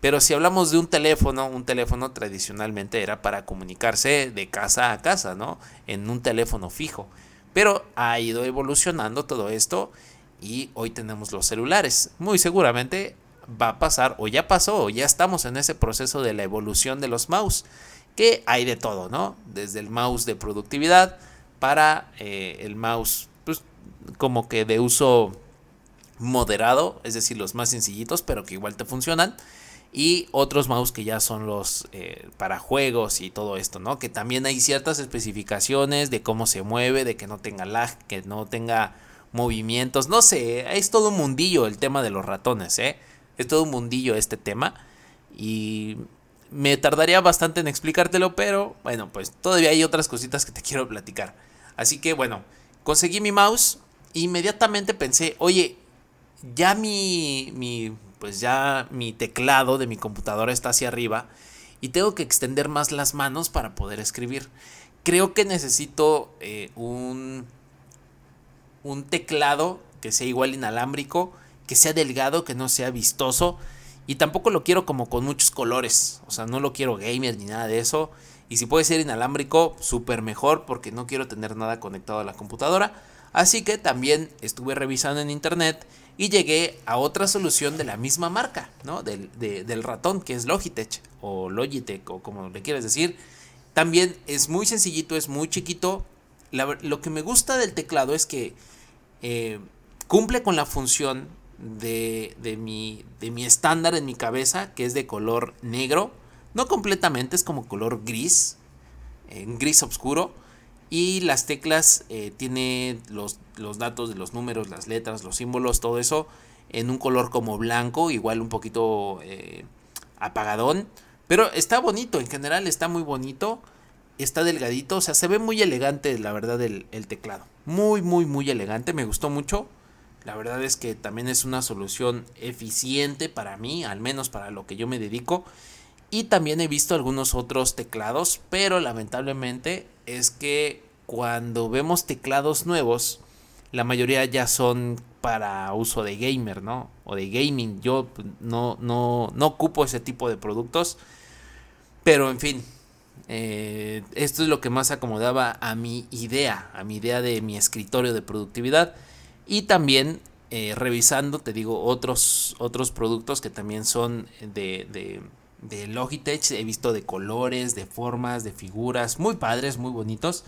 Pero si hablamos de un teléfono, un teléfono tradicionalmente era para comunicarse de casa a casa, ¿no? En un teléfono fijo. Pero ha ido evolucionando todo esto y hoy tenemos los celulares. Muy seguramente va a pasar o ya pasó o ya estamos en ese proceso de la evolución de los mouse. Que hay de todo, ¿no? Desde el mouse de productividad para eh, el mouse como que de uso moderado, es decir, los más sencillitos, pero que igual te funcionan y otros mouse que ya son los eh, para juegos y todo esto, ¿no? Que también hay ciertas especificaciones de cómo se mueve, de que no tenga lag, que no tenga movimientos, no sé, es todo un mundillo el tema de los ratones, ¿eh? Es todo un mundillo este tema y me tardaría bastante en explicártelo, pero bueno, pues todavía hay otras cositas que te quiero platicar. Así que bueno, conseguí mi mouse, inmediatamente pensé, oye, ya mi, mi pues ya mi teclado de mi computadora está hacia arriba y tengo que extender más las manos para poder escribir. Creo que necesito eh, un, un teclado que sea igual inalámbrico, que sea delgado, que no sea vistoso. Y tampoco lo quiero como con muchos colores. O sea, no lo quiero gamer ni nada de eso. Y si puede ser inalámbrico, súper mejor porque no quiero tener nada conectado a la computadora. Así que también estuve revisando en internet y llegué a otra solución de la misma marca, ¿no? Del, del ratón, que es Logitech o Logitech o como le quieras decir. También es muy sencillito, es muy chiquito. lo que me gusta del teclado es que eh, cumple con la función de, de, mi, de mi estándar en mi cabeza, que es de color negro. No completamente, es como color gris, en gris oscuro y las teclas eh, tiene los, los, datos de los números, las letras, los símbolos, todo eso en un color como blanco, igual un poquito eh, apagadón. Pero está bonito, en general está muy bonito. Está delgadito, o sea, se ve muy elegante, la verdad, el, el teclado. Muy, muy, muy elegante, me gustó mucho. La verdad es que también es una solución eficiente para mí, al menos para lo que yo me dedico Y también he visto algunos otros teclados, pero lamentablemente es que cuando vemos teclados nuevos, la mayoría ya son para uso de gamer, ¿no? O de gaming. Yo no, no, no ocupo ese tipo de productos. Pero en fin, eh, esto es lo que más acomodaba a mi idea, a mi idea de mi escritorio de productividad. Y también eh, revisando, te digo, otros, otros productos que también son de, de Logitech. He visto de colores, de formas, de figuras, muy padres, muy bonitos.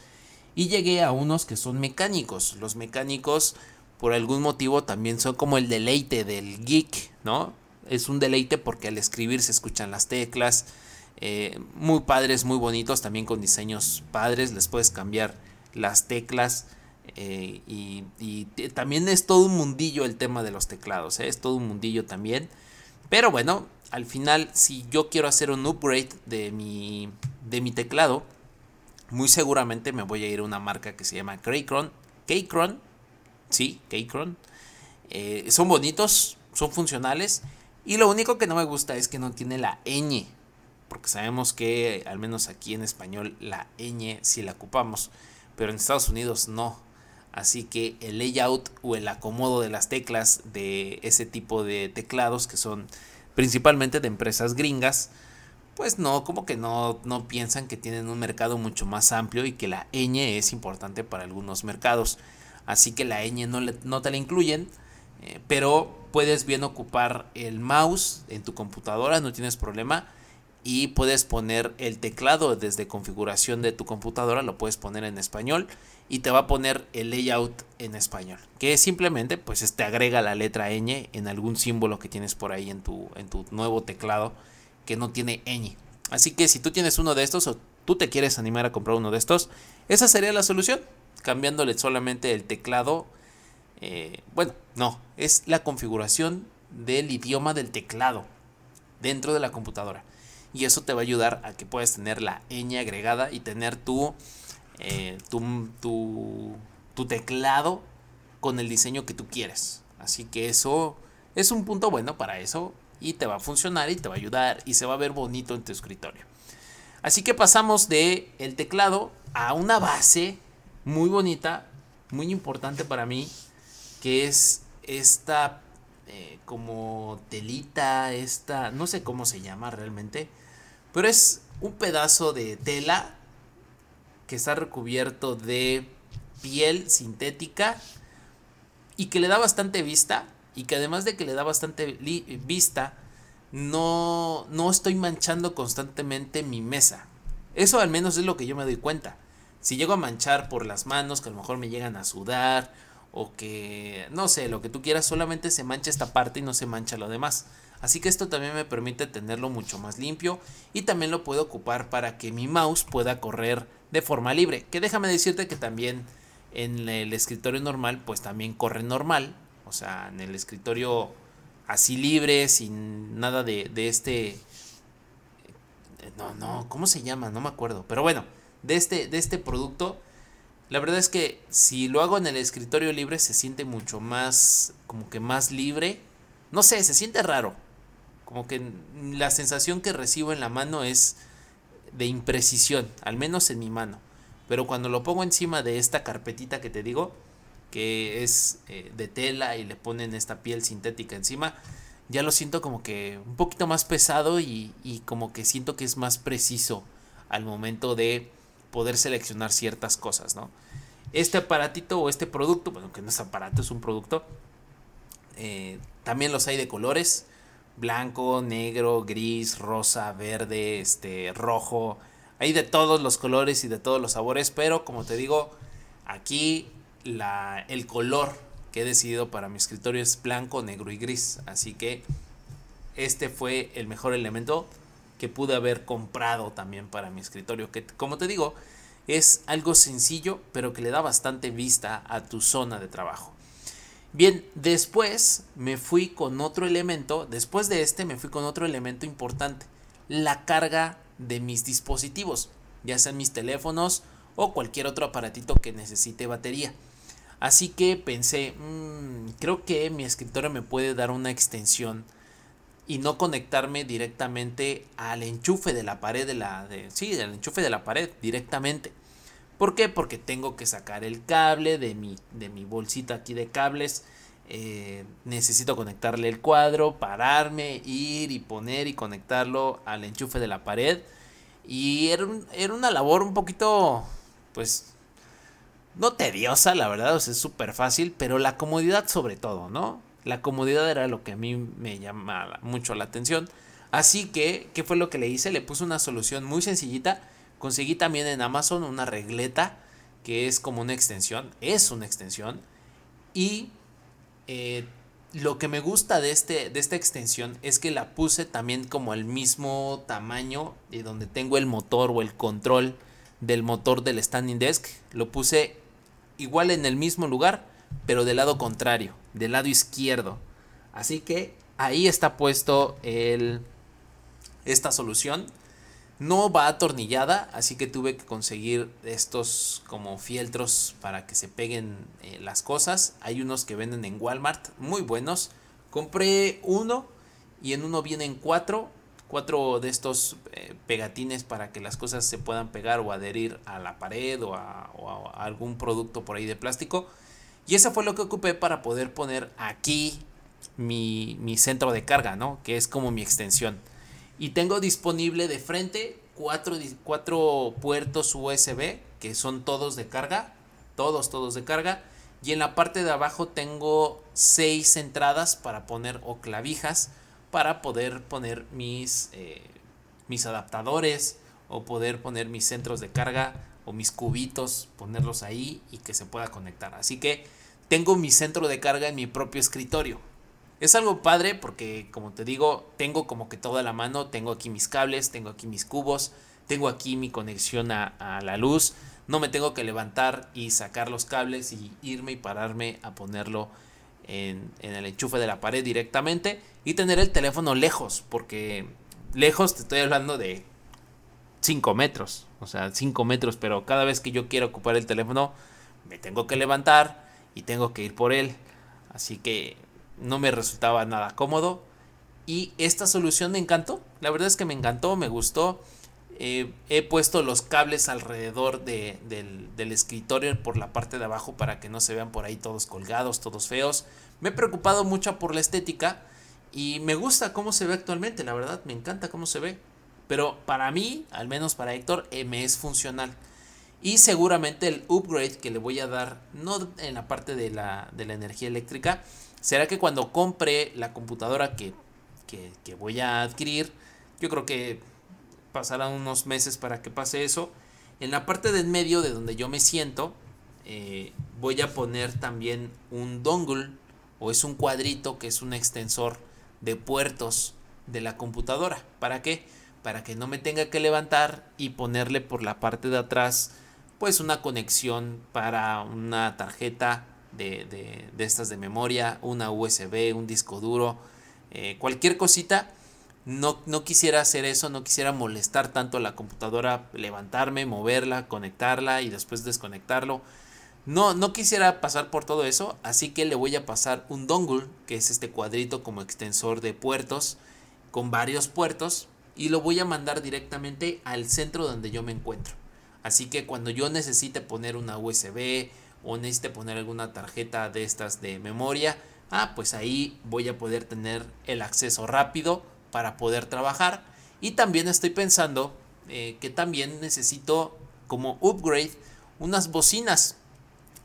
Y llegué a unos que son mecánicos. Los mecánicos, por algún motivo, también son como el deleite del geek, ¿no? Es un deleite porque al escribir se escuchan las teclas eh, muy padres, muy bonitos, también con diseños padres. Les puedes cambiar las teclas. Eh, y, también es todo un mundillo el tema de los teclados. ¿eh? Es todo un mundillo también. Pero bueno, al final, si yo quiero hacer un upgrade de mi, de mi teclado, muy seguramente me voy a ir a una marca que se llama Keychron. Keychron. Sí, Keychron. son bonitos, son funcionales. Y lo único que no me gusta es que no tiene la ñ porque sabemos que al menos aquí en español la ñ sí la ocupamos, pero en Estados Unidos no. Así que el layout o el acomodo de las teclas de ese tipo de teclados que son principalmente de empresas gringas, pues no, como que no, no piensan que tienen un mercado mucho más amplio y que la ñ es importante para algunos mercados. Así que la ñ no, te la incluyen, eh, pero puedes bien ocupar el mouse en tu computadora, no tienes problema y puedes poner el teclado desde configuración de tu computadora, lo puedes poner en español y te va a poner el layout en español, que simplemente pues te agrega la letra ñ en algún símbolo que tienes por ahí en tu, en tu nuevo teclado que no tiene ñ. Así que si tú tienes uno de estos o tú te quieres animar a comprar uno de estos, esa sería la solución, cambiándole solamente el teclado. Eh, bueno, no, es la configuración del idioma del teclado dentro de la computadora y eso te va a ayudar a que puedas tener la ñ agregada y tener tu, eh, tu, tu, teclado con el diseño que tú quieres. Así que eso es un punto bueno para eso y te va a funcionar y te va a ayudar y se va a ver bonito en tu escritorio. Así que pasamos de el teclado a una base muy bonita, muy importante para mí, que es esta eh, como telita, esta, no sé cómo se llama realmente, pero es un pedazo de tela que está recubierto de piel sintética y que le da bastante vista y que además de que le da bastante vista, no, no estoy manchando constantemente mi mesa. Eso al menos es lo que yo me doy cuenta. Si llego a manchar por las manos, que a lo mejor me llegan a sudar, o que, no sé, lo que tú quieras, solamente se mancha esta parte y no se mancha lo demás. Así que esto también me permite tenerlo mucho más limpio y también lo puedo ocupar para que mi mouse pueda correr de forma libre. Que déjame decirte que también en el escritorio normal pues también corre normal. O sea, en el escritorio así libre, sin nada de, este... No, no, ¿cómo se llama? No me acuerdo. Pero bueno, de este, de este producto, la verdad es que si lo hago en el escritorio libre se siente mucho más, como que más libre. No sé, se siente raro. Como que la sensación que recibo en la mano es de imprecisión, al menos en mi mano. Pero cuando lo pongo encima de esta carpetita que te digo, que es eh, de tela y le ponen esta piel sintética encima, ya lo siento como que un poquito más pesado y, y como que siento que es más preciso al momento de poder seleccionar ciertas cosas, ¿no? Este aparatito o este producto, bueno, que no es aparato, es un producto, eh, también los hay de colores blanco, negro, gris, rosa, verde, este, rojo. Hay de todos los colores y de todos los sabores, pero como te digo, aquí la, el color que he decidido para mi escritorio es blanco, negro y gris. Así que este fue el mejor elemento que pude haber comprado también para mi escritorio. Que como te digo, es algo sencillo, pero que le da bastante vista a tu zona de trabajo. Bien, después me fui con otro elemento, después de este me fui con otro elemento importante, la carga de mis dispositivos, ya sean mis teléfonos o cualquier otro aparatito que necesite batería. Así que pensé, mm, creo que mi escritorio me puede dar una extensión y no conectarme directamente al enchufe de la pared de la de, sí, del enchufe de la pared directamente. ¿Por qué? Porque tengo que sacar el cable de mi, de mi bolsita aquí de cables. Eh, necesito conectarle el cuadro, pararme, ir y poner y conectarlo al enchufe de la pared. Y era, era una labor un poquito, pues, no tediosa, la verdad, o sea, es súper fácil, pero la comodidad sobre todo, ¿no? La comodidad era lo que a mí me llamaba mucho la atención. Así que, ¿qué fue lo que le hice? Le puse una solución muy sencillita. Conseguí también en Amazon una regleta que es como una extensión. Es una extensión. Y eh, lo que me gusta de, este, de esta extensión es que la puse también como el mismo tamaño de donde tengo el motor o el control del motor del standing desk. Lo puse igual en el mismo lugar, pero del lado contrario, del lado izquierdo. Así que ahí está puesto el, esta solución. No va atornillada, así que tuve que conseguir estos como fieltros para que se peguen eh, las cosas. Hay unos que venden en Walmart, muy buenos. Compré uno y en uno vienen cuatro cuatro de estos eh, pegatines para que las cosas se puedan pegar o adherir a la pared o a, algún producto por ahí de plástico. Y eso fue lo que ocupé para poder poner aquí mi, centro de carga, ¿no? Que es como mi extensión. Y tengo disponible de frente cuatro, cuatro puertos USB, que son todos de carga. Todos, todos de carga. Y en la parte de abajo tengo seis entradas para poner o clavijas para poder poner mis, eh, mis adaptadores o poder poner mis centros de carga o mis cubitos, ponerlos ahí y que se pueda conectar. Así que tengo mi centro de carga en mi propio escritorio. Es algo padre porque, como te digo, tengo como que toda la mano. Tengo aquí mis cables, tengo aquí mis cubos, tengo aquí mi conexión a, la luz. No me tengo que levantar y sacar los cables y irme y pararme a ponerlo en, el enchufe de la pared directamente y tener el teléfono lejos, porque lejos te estoy hablando de 5 metros, o sea, 5 metros, pero cada vez que yo quiero ocupar el teléfono me tengo que levantar y tengo que ir por él, así que no me resultaba nada cómodo y esta solución me encantó, la verdad es que me encantó, me gustó. Eh, he puesto los cables alrededor del, escritorio por la parte de abajo para que no se vean por ahí todos colgados, todos feos. Me he preocupado mucho por la estética y me gusta cómo se ve actualmente, la verdad, me encanta cómo se ve. Pero para mí, al menos para Héctor, eh, me es funcional. Y seguramente el upgrade que le voy a dar, no en la parte de la, energía eléctrica, será que cuando compre la computadora que, que voy a adquirir, yo creo que pasarán unos meses para que pase eso. En la parte del medio de donde yo me siento, eh, voy a poner también un dongle o es un cuadrito que es un extensor de puertos de la computadora. ¿Para qué? Para que no me tenga que levantar y ponerle por la parte de atrás pues una conexión para una tarjeta de, de, estas de memoria, una USB, un disco duro, eh, cualquier cosita no, no quisiera hacer eso, no quisiera molestar tanto a la computadora, levantarme, moverla, conectarla y después desconectarlo. No, no quisiera pasar por todo eso, así que le voy a pasar un dongle, que es este cuadrito como extensor de puertos, con varios puertos, y lo voy a mandar directamente al centro donde yo me encuentro. Así que cuando yo necesite poner una USB o necesite poner alguna tarjeta de estas de memoria, ah, pues ahí voy a poder tener el acceso rápido para poder trabajar. Y también estoy pensando eh, que también necesito como upgrade unas bocinas.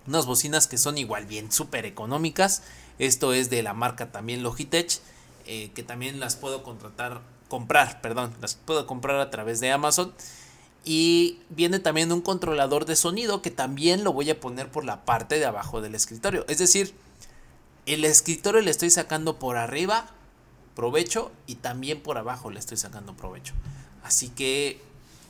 Unas bocinas que son igual bien súper económicas. Esto es de la marca también Logitech. Eh, que también las puedo contratar, comprar, perdón, las puedo comprar a través de Amazon. Y viene también un controlador de sonido que también lo voy a poner por la parte de abajo del escritorio. Es decir, el escritorio le estoy sacando por arriba provecho y también por abajo le estoy sacando provecho. Así que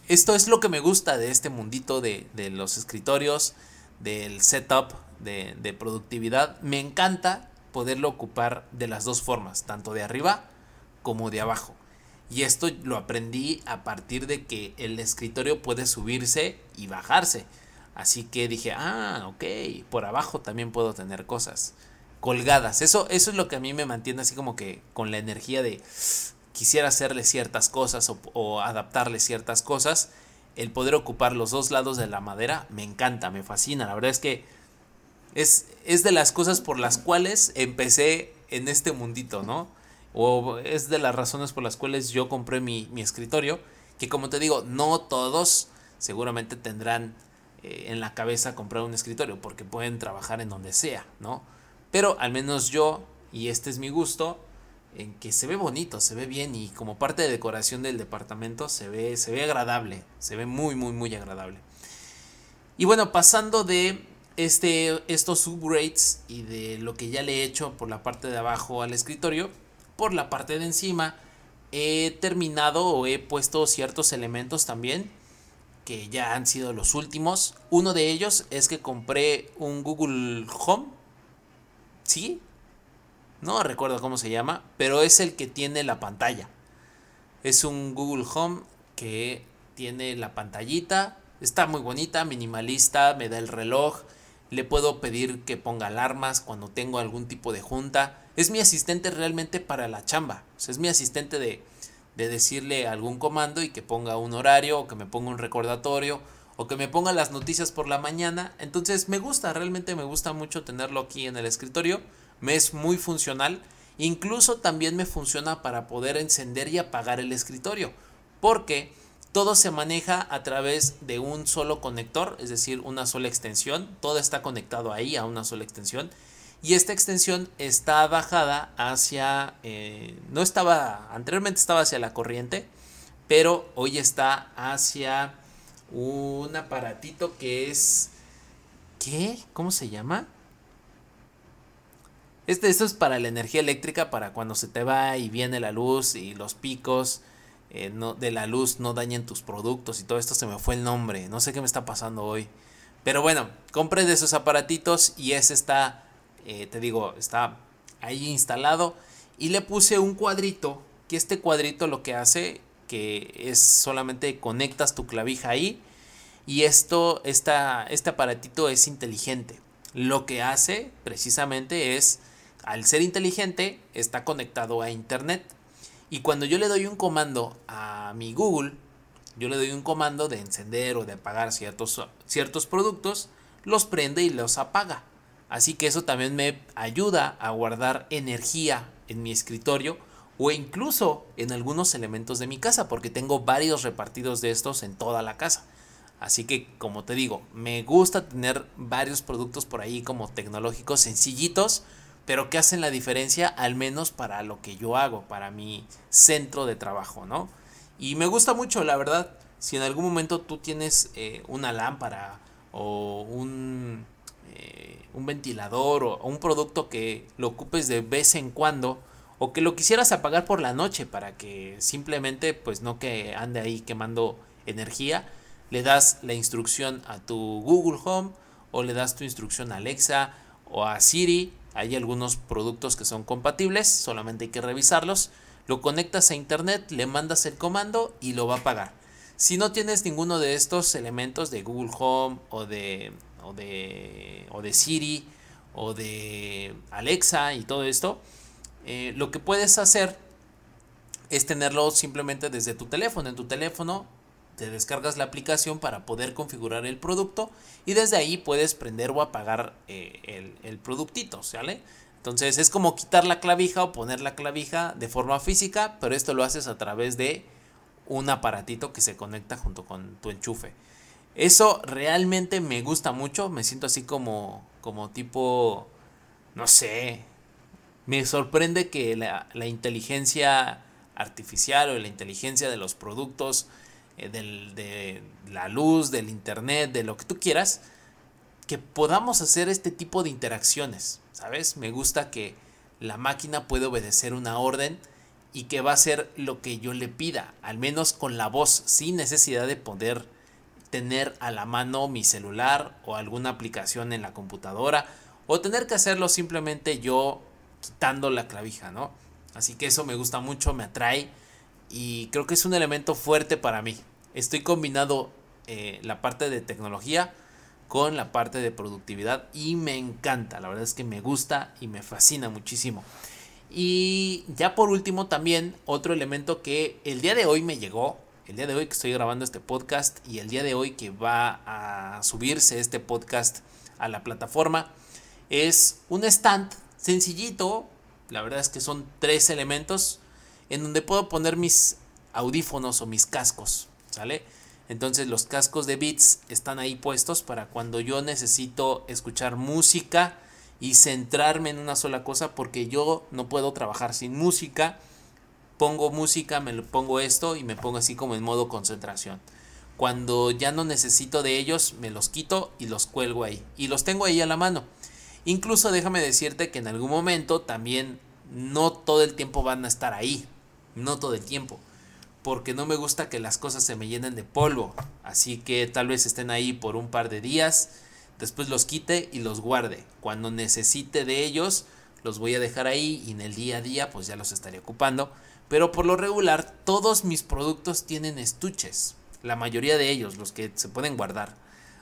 esto es lo que me gusta de este mundito de, los escritorios, del setup, de, de, productividad. Me encanta poderlo ocupar de las dos formas, tanto de arriba como de abajo. Y esto lo aprendí a partir de que el escritorio puede subirse y bajarse. Así que dije, ah, ok, por abajo también puedo tener cosas colgadas. Eso, eso es lo que a mí me mantiene así como que con la energía de quisiera hacerle ciertas cosas o, o adaptarle ciertas cosas. El poder ocupar los dos lados de la madera me encanta, me fascina. La verdad es que es, es de las cosas por las cuales empecé en este mundito, ¿no? O es de las razones por las cuales yo compré mi, mi escritorio. Que como te digo, no todos seguramente tendrán eh, en la cabeza comprar un escritorio porque pueden trabajar en donde sea, ¿no? Pero al menos yo, y este es mi gusto, en que se ve bonito, se ve bien y como parte de decoración del departamento se ve, se ve agradable, se ve muy, muy, muy agradable. Y bueno, pasando de este, estos upgrades y de lo que ya le he hecho por la parte de abajo al escritorio, por la parte de encima he terminado o he puesto ciertos elementos también que ya han sido los últimos. Uno de ellos es que compré un Google Home. ¿Sí? No recuerdo cómo se llama, pero es el que tiene la pantalla. Es un Google Home que tiene la pantallita. Está muy bonita, minimalista, me da el reloj. Le puedo pedir que ponga alarmas cuando tengo algún tipo de junta. Es mi asistente realmente para la chamba. es mi asistente de, de decirle algún comando y que ponga un horario o que me ponga un recordatorio o que me ponga las noticias por la mañana. Entonces me gusta, realmente me gusta mucho tenerlo aquí en el escritorio. Me es muy funcional. Incluso también me funciona para poder encender y apagar el escritorio. Porque todo se maneja a través de un solo conector, es decir, una sola extensión. Todo está conectado ahí a una sola extensión. Y esta extensión está bajada hacia, eh, no estaba, anteriormente estaba hacia la corriente, pero hoy está hacia un aparatito que es, ¿qué? ¿Cómo se llama? Este, esto es para la energía eléctrica, para cuando se te va y viene la luz y los picos eh, de la luz no dañen tus productos y todo esto se me fue el nombre, no sé qué me está pasando hoy. Pero bueno, compré de esos aparatitos y ese está eh, te digo, está ahí instalado y le puse un cuadrito, que este cuadrito lo que hace que es solamente conectas tu clavija ahí y esto, esta, este aparatito es inteligente. Lo que hace precisamente es, al ser inteligente, está conectado a internet. Y cuando yo le doy un comando a mi Google, yo le doy un comando de encender o de apagar ciertos, ciertos productos, los prende y los apaga. Así que eso también me ayuda a guardar energía en mi escritorio o incluso en algunos elementos de mi casa porque tengo varios repartidos de estos en toda la casa. Así que como te digo, me gusta tener varios productos por ahí como tecnológicos sencillitos, pero que hacen la diferencia al menos para lo que yo hago, para mi centro de trabajo, ¿no? Y me gusta mucho, la verdad, si en algún momento tú tienes eh, una lámpara o un eh, un ventilador o, un producto que lo ocupes de vez en cuando o que lo quisieras apagar por la noche para que simplemente pues no que ande ahí quemando energía, le das la instrucción a tu Google Home o le das tu instrucción a Alexa o a Siri. Hay algunos productos que son compatibles, solamente hay que revisarlos. Lo conectas a internet, le mandas el comando y lo va a apagar. Si no tienes ninguno de estos elementos de Google Home o de o de, o de Siri o de Alexa y todo esto, eh, lo que puedes hacer es tenerlo simplemente desde tu teléfono. En tu teléfono te descargas la aplicación para poder configurar el producto y desde ahí puedes prender o apagar eh, el, el, productito, ¿sale? Entonces es como quitar la clavija o poner la clavija de forma física, pero esto lo haces a través de un aparatito que se conecta junto con tu enchufe. Eso realmente me gusta mucho, me siento así como, como tipo, no sé, me sorprende que la, inteligencia artificial o la inteligencia de los productos, eh, de la luz, del internet, de lo que tú quieras, que podamos hacer este tipo de interacciones, ¿sabes? Me gusta que la máquina puede obedecer una orden y que va a hacer lo que yo le pida, al menos con la voz, sin necesidad de poder tener a la mano mi celular o alguna aplicación en la computadora o tener que hacerlo simplemente yo quitando la clavija, ¿no? Así que eso me gusta mucho, me atrae y creo que es un elemento fuerte para mí. Estoy combinando eh, la parte de tecnología con la parte de productividad y me encanta, la verdad es que me gusta y me fascina muchísimo. Y ya por último también otro elemento que el día de hoy me llegó, el día de hoy que estoy grabando este podcast y el día de hoy que va a subirse este podcast a la plataforma, es un stand sencillito, la verdad es que son tres elementos en donde puedo poner mis audífonos o mis cascos, ¿sale? Entonces los cascos de Beats están ahí puestos para cuando yo necesito escuchar música y centrarme en una sola cosa porque yo no puedo trabajar sin música. Pongo música, me lo pongo esto y me pongo así como en modo concentración. Cuando ya no necesito de ellos, me los quito y los cuelgo ahí. Y los tengo ahí a la mano. Incluso déjame decirte que en algún momento también no todo el tiempo van a estar ahí. No todo el tiempo porque no me gusta que las cosas se me llenen de polvo. Así que tal vez estén ahí por un par de días, después los quite y los guarde. Cuando necesite de ellos, los voy a dejar ahí y en el día a día pues ya los estaré ocupando. Pero por lo regular todos mis productos tienen estuches. La mayoría de ellos, los que se pueden guardar.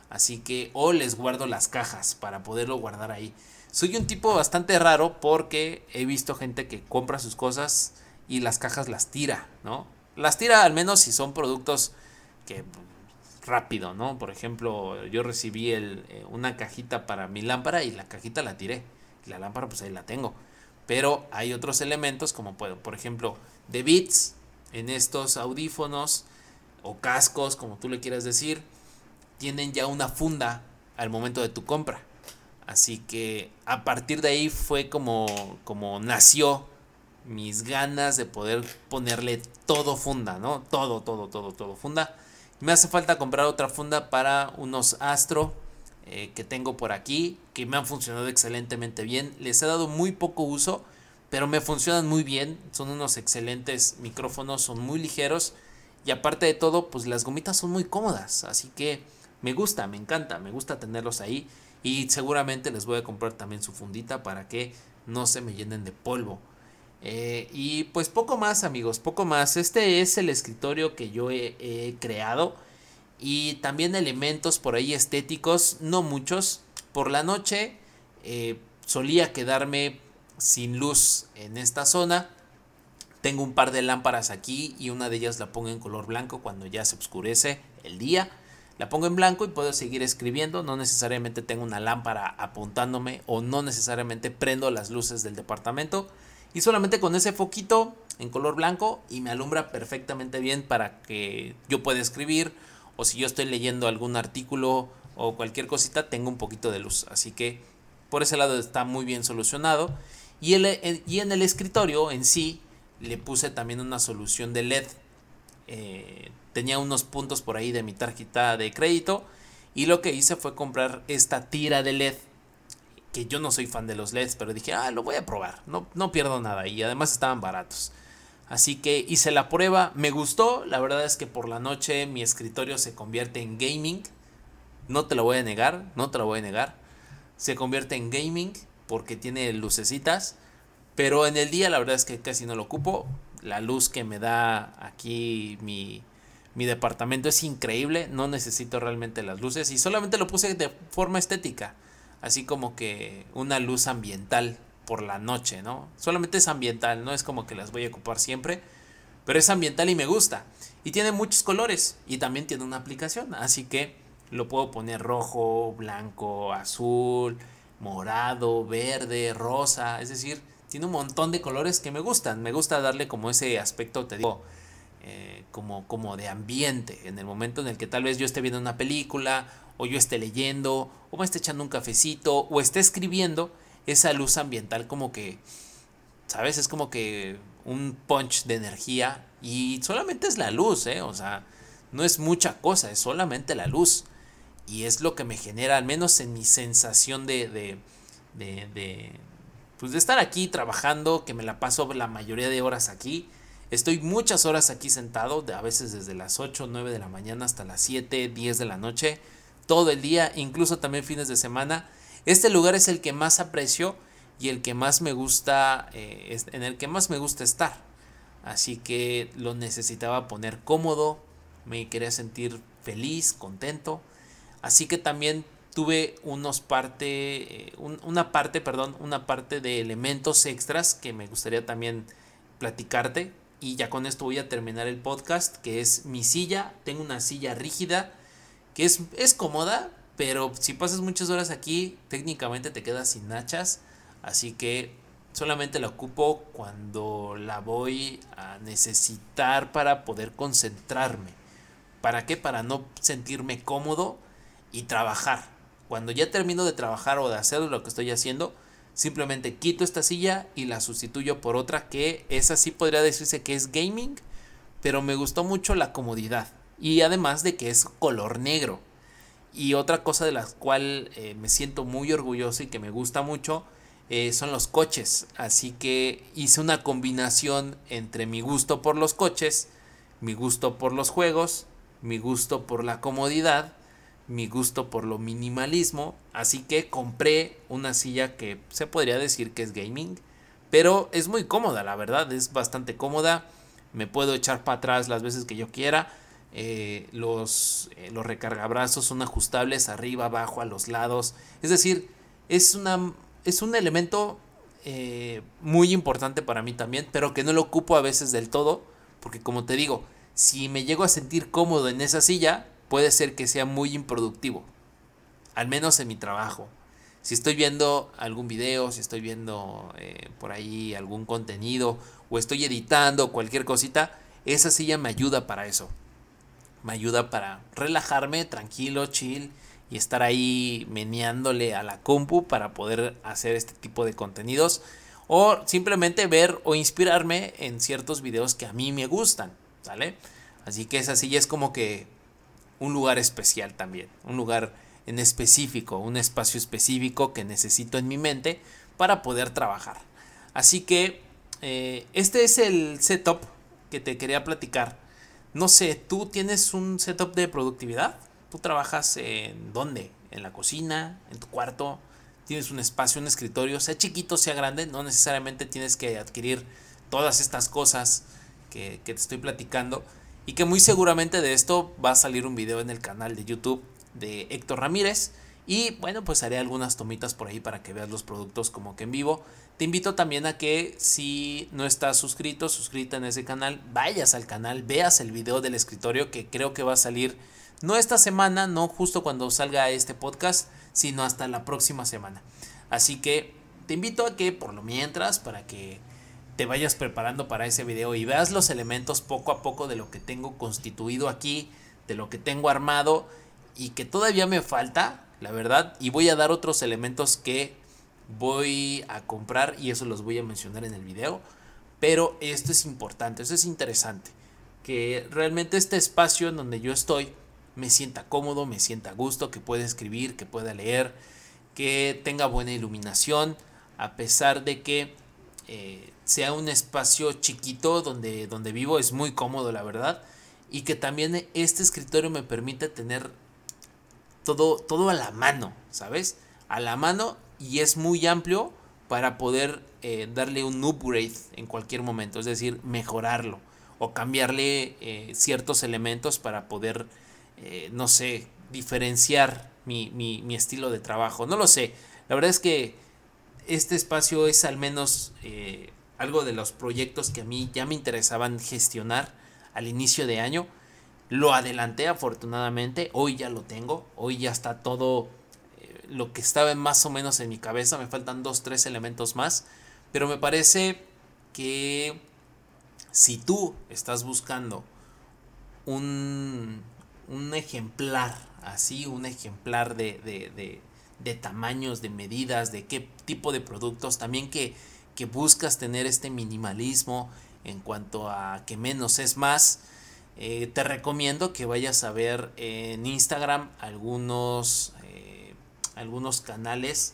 Así que o les guardo las cajas para poderlo guardar ahí. Soy un tipo bastante raro porque he visto gente que compra sus cosas y las cajas las tira, ¿no? Las tira al menos si son productos que rápido, ¿no? Por ejemplo, yo recibí el, eh, una cajita para mi lámpara y la cajita la tiré. Y la lámpara pues ahí la tengo. Pero hay otros elementos como puedo, por ejemplo, de bits en estos audífonos o cascos, como tú le quieras decir, tienen ya una funda al momento de tu compra. Así que a partir de ahí fue como, como nació mis ganas de poder ponerle todo funda, ¿no? Todo, todo, todo, todo funda. Me hace falta comprar otra funda para unos Astro eh, que tengo por aquí, que me han funcionado excelentemente bien. Les he dado muy poco uso, pero me funcionan muy bien. Son unos excelentes micrófonos, son muy ligeros. Y aparte de todo, pues las gomitas son muy cómodas. Así que me gusta, me encanta, me gusta tenerlos ahí. Y seguramente les voy a comprar también su fundita para que no se me llenen de polvo. Eh, y pues poco más amigos, poco más. Este es el escritorio que yo he, creado. Y también elementos por ahí estéticos, no muchos. Por la noche eh, solía quedarme sin luz en esta zona. Tengo un par de lámparas aquí y una de ellas la pongo en color blanco cuando ya se oscurece el día. La pongo en blanco y puedo seguir escribiendo. No necesariamente tengo una lámpara apuntándome o no necesariamente prendo las luces del departamento y solamente con ese foquito en color blanco y me alumbra perfectamente bien para que yo pueda escribir o si yo estoy leyendo algún artículo o cualquier cosita tengo un poquito de luz. Así que por ese lado está muy bien solucionado. Y, y en el escritorio en sí le puse también una solución de LED. Eh, tenía unos puntos por ahí de mi tarjeta de crédito y lo que hice fue comprar esta tira de LED que yo no soy fan de los LEDs, pero dije, ah, lo voy a probar, no, no pierdo nada y además estaban baratos. Así que hice la prueba, me gustó, la verdad es que por la noche mi escritorio se convierte en gaming, no te lo voy a negar, no te lo voy a negar, se convierte en gaming porque tiene lucecitas, pero en el día la verdad es que casi no lo ocupo, la luz que me da aquí mi, mi departamento es increíble, no necesito realmente las luces y solamente lo puse de forma estética así como que una luz ambiental por la noche, ¿no? Solamente es ambiental, no es como que las voy a ocupar siempre, pero es ambiental y me gusta. Y tiene muchos colores y también tiene una aplicación, así que lo puedo poner rojo, blanco, azul, morado, verde, rosa, es decir, tiene un montón de colores que me gustan. Me gusta darle como ese aspecto, te digo, eh, como, como de ambiente, en el momento en el que tal vez yo esté viendo una película o yo esté leyendo, o me esté echando un cafecito, o esté escribiendo, esa luz ambiental como que, ¿sabes? Es como que un punch de energía y solamente es la luz, ¿eh? O sea, no es mucha cosa, es solamente la luz. Y es lo que me genera, al menos en mi sensación de, de, de, de, pues de estar aquí trabajando, que me la paso la mayoría de horas aquí. Estoy muchas horas aquí sentado, a veces desde las 8 o 9 de la mañana hasta las 7, 10 de la noche todo el día, incluso también fines de semana. Este lugar es el que más aprecio y el que más me gusta, eh, en el que más me gusta estar. Así que lo necesitaba poner cómodo, me quería sentir feliz, contento. Así que también tuve unos parte, eh, una parte, perdón, una parte de elementos extras que me gustaría también platicarte. Y ya con esto voy a terminar el podcast, que es mi silla. Tengo una silla rígida, que es, es cómoda, pero si pasas muchas horas aquí, técnicamente te quedas sin hachas. Así que solamente la ocupo cuando la voy a necesitar para poder concentrarme. ¿Para qué? Para no sentirme cómodo y trabajar. Cuando ya termino de trabajar o de hacer lo que estoy haciendo, simplemente quito esta silla y la sustituyo por otra que esa sí podría decirse que es gaming, pero me gustó mucho la comodidad y además de que es color negro. Y otra cosa de la cual eh, me siento muy orgulloso y que me gusta mucho eh, son los coches. Así que hice una combinación entre mi gusto por los coches, mi gusto por los juegos, mi gusto por la comodidad mi gusto por lo minimalismo, así que compré una silla que se podría decir que es gaming, pero es muy cómoda, la verdad, es bastante cómoda, me puedo echar para atrás las veces que yo quiera, eh, los, eh, los recargabrazos son ajustables arriba, abajo, a los lados, es decir, es, una, es un elemento eh, muy importante para mí también, pero que no lo ocupo a veces del todo, porque como te digo, si me llego a sentir cómodo en esa silla, puede ser que sea muy improductivo, al menos en mi trabajo. Si estoy viendo algún video, si estoy viendo eh, por ahí algún contenido o estoy editando cualquier cosita, esa silla me ayuda para eso. Me ayuda para relajarme, tranquilo, chill y estar ahí meneándole a la compu para poder hacer este tipo de contenidos o simplemente ver o inspirarme en ciertos videos que a mí me gustan. Así que esa silla es como que un lugar especial también, un lugar en específico, un espacio específico que necesito en mi mente para poder trabajar. Así que eh, este es el setup que te quería platicar. No sé, ¿tú tienes un setup de productividad? ¿Tú trabajas en dónde? ¿En la cocina? ¿En tu cuarto? ¿Tienes un espacio, un escritorio? Sea chiquito, sea grande, no necesariamente tienes que adquirir todas estas cosas que, te estoy platicando y que muy seguramente de esto va a salir un video en el canal de YouTube de Héctor Ramírez. Y bueno, pues haré algunas tomitas por ahí para que veas los productos como que en vivo. Te invito también a que si no estás suscrito, suscrita en ese canal, vayas al canal, veas el video del escritorio que creo que va a salir no esta semana, no justo cuando salga este podcast, sino hasta la próxima semana. Así que te invito a que por lo mientras, para que te vayas preparando para ese video y veas los elementos poco a poco de lo que tengo constituido aquí, de lo que tengo armado y que todavía me falta, la verdad, y voy a dar otros elementos que voy a comprar y eso los voy a mencionar en el video, pero esto es importante, esto es interesante, que realmente este espacio en donde yo estoy me sienta cómodo, me sienta a gusto, que pueda escribir, que pueda leer, que tenga buena iluminación, a pesar de que eh, sea un espacio chiquito donde, donde vivo, es muy cómodo la verdad, y que también este escritorio me permite tener todo, todo a la mano, ¿sabes? A la mano y es muy amplio para poder eh, darle un upgrade en cualquier momento, es decir, mejorarlo o cambiarle eh, ciertos elementos para poder, eh, no sé, diferenciar mi, mi, mi, estilo de trabajo. No lo sé, la verdad es que este espacio es al menos algo de los proyectos que a mí ya me interesaban gestionar al inicio de año. Lo adelanté afortunadamente, hoy ya lo tengo, hoy ya está todo lo que estaba más o menos en mi cabeza, me faltan dos, tres elementos más, pero me parece que si tú estás buscando un, un ejemplar, así, un ejemplar de, de, de, tamaños, de medidas, de qué tipo de productos, también que que buscas tener este minimalismo en cuanto a que menos es más, eh, te recomiendo que vayas a ver en Instagram algunos, algunos canales,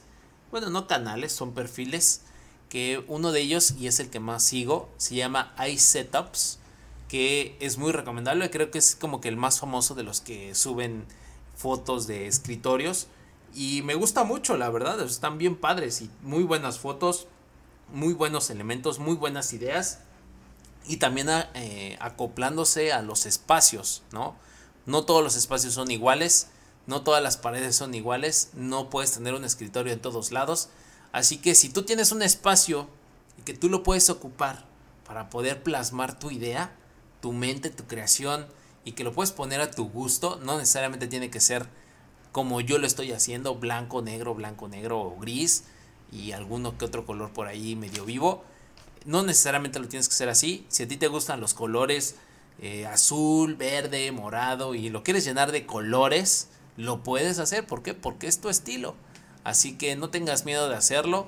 bueno, no canales, son perfiles, que uno de ellos, y es el que más sigo, se llama iSetups, que es muy recomendable, creo que es como que el más famoso de los que suben fotos de escritorios. Y me gusta mucho, la verdad, están bien padres y muy buenas fotos muy buenos elementos, muy buenas ideas y también eh, acoplándose a los espacios, ¿no? No todos los espacios son iguales, no todas las paredes son iguales, no puedes tener un escritorio en todos lados. Así que si tú tienes un espacio y que tú lo puedes ocupar para poder plasmar tu idea, tu mente, tu creación y que lo puedes poner a tu gusto, no necesariamente tiene que ser como yo lo estoy haciendo, blanco, negro, blanco, negro o gris y alguno que otro color por ahí medio vivo. No necesariamente lo tienes que hacer así. Si a ti te gustan los colores eh, azul, verde, morado y lo quieres llenar de colores, lo puedes hacer. ¿Por qué? Porque es tu estilo. Así que no tengas miedo de hacerlo.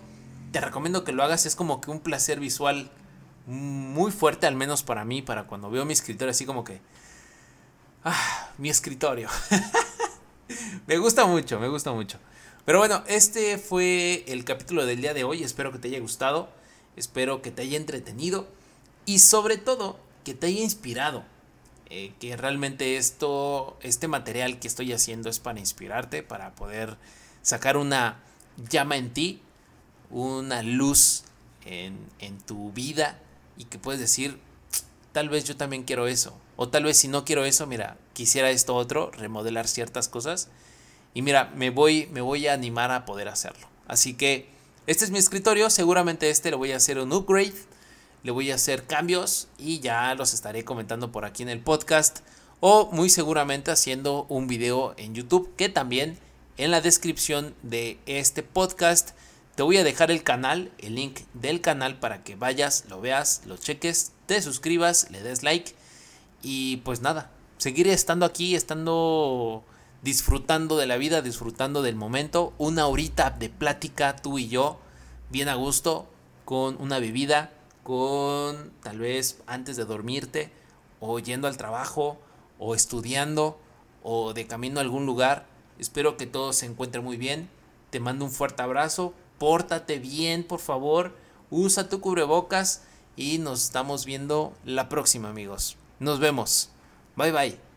Te recomiendo que lo hagas. Es como que un placer visual muy fuerte, al menos para mí, para cuando veo mi escritorio así como que... Ah, mi escritorio. me gusta mucho, me gusta mucho. Pero bueno, este fue el capítulo del día de hoy. Espero que te haya gustado. Espero que te haya entretenido. Y sobre todo, que te haya inspirado. Eh, que realmente esto, este material que estoy haciendo es para inspirarte, para poder sacar una llama en ti, una luz en, en tu vida y que puedes decir, tal vez yo también quiero eso. O tal vez si no quiero eso, mira, quisiera esto otro, remodelar ciertas cosas. Y mira, me voy, me voy a animar a poder hacerlo. Así que este es mi escritorio, seguramente este le voy a hacer un upgrade le voy a hacer cambios y ya los estaré comentando por aquí en el podcast o muy seguramente haciendo un video en YouTube que también en la descripción de este podcast. Te voy a dejar el canal, el link del canal para que vayas, lo veas, lo cheques, te suscribas, le des like y pues nada, seguiré estando aquí, estando disfrutando de la vida, disfrutando del momento, una horita de plática tú y yo, bien a gusto, con una bebida con tal vez antes de dormirte o yendo al trabajo o estudiando o de camino a algún lugar. Espero que todo se encuentre muy bien. Te mando un fuerte abrazo. Pórtate bien, por favor. Usa tu cubrebocas y nos estamos viendo la próxima, amigos. Nos vemos. Bye bye.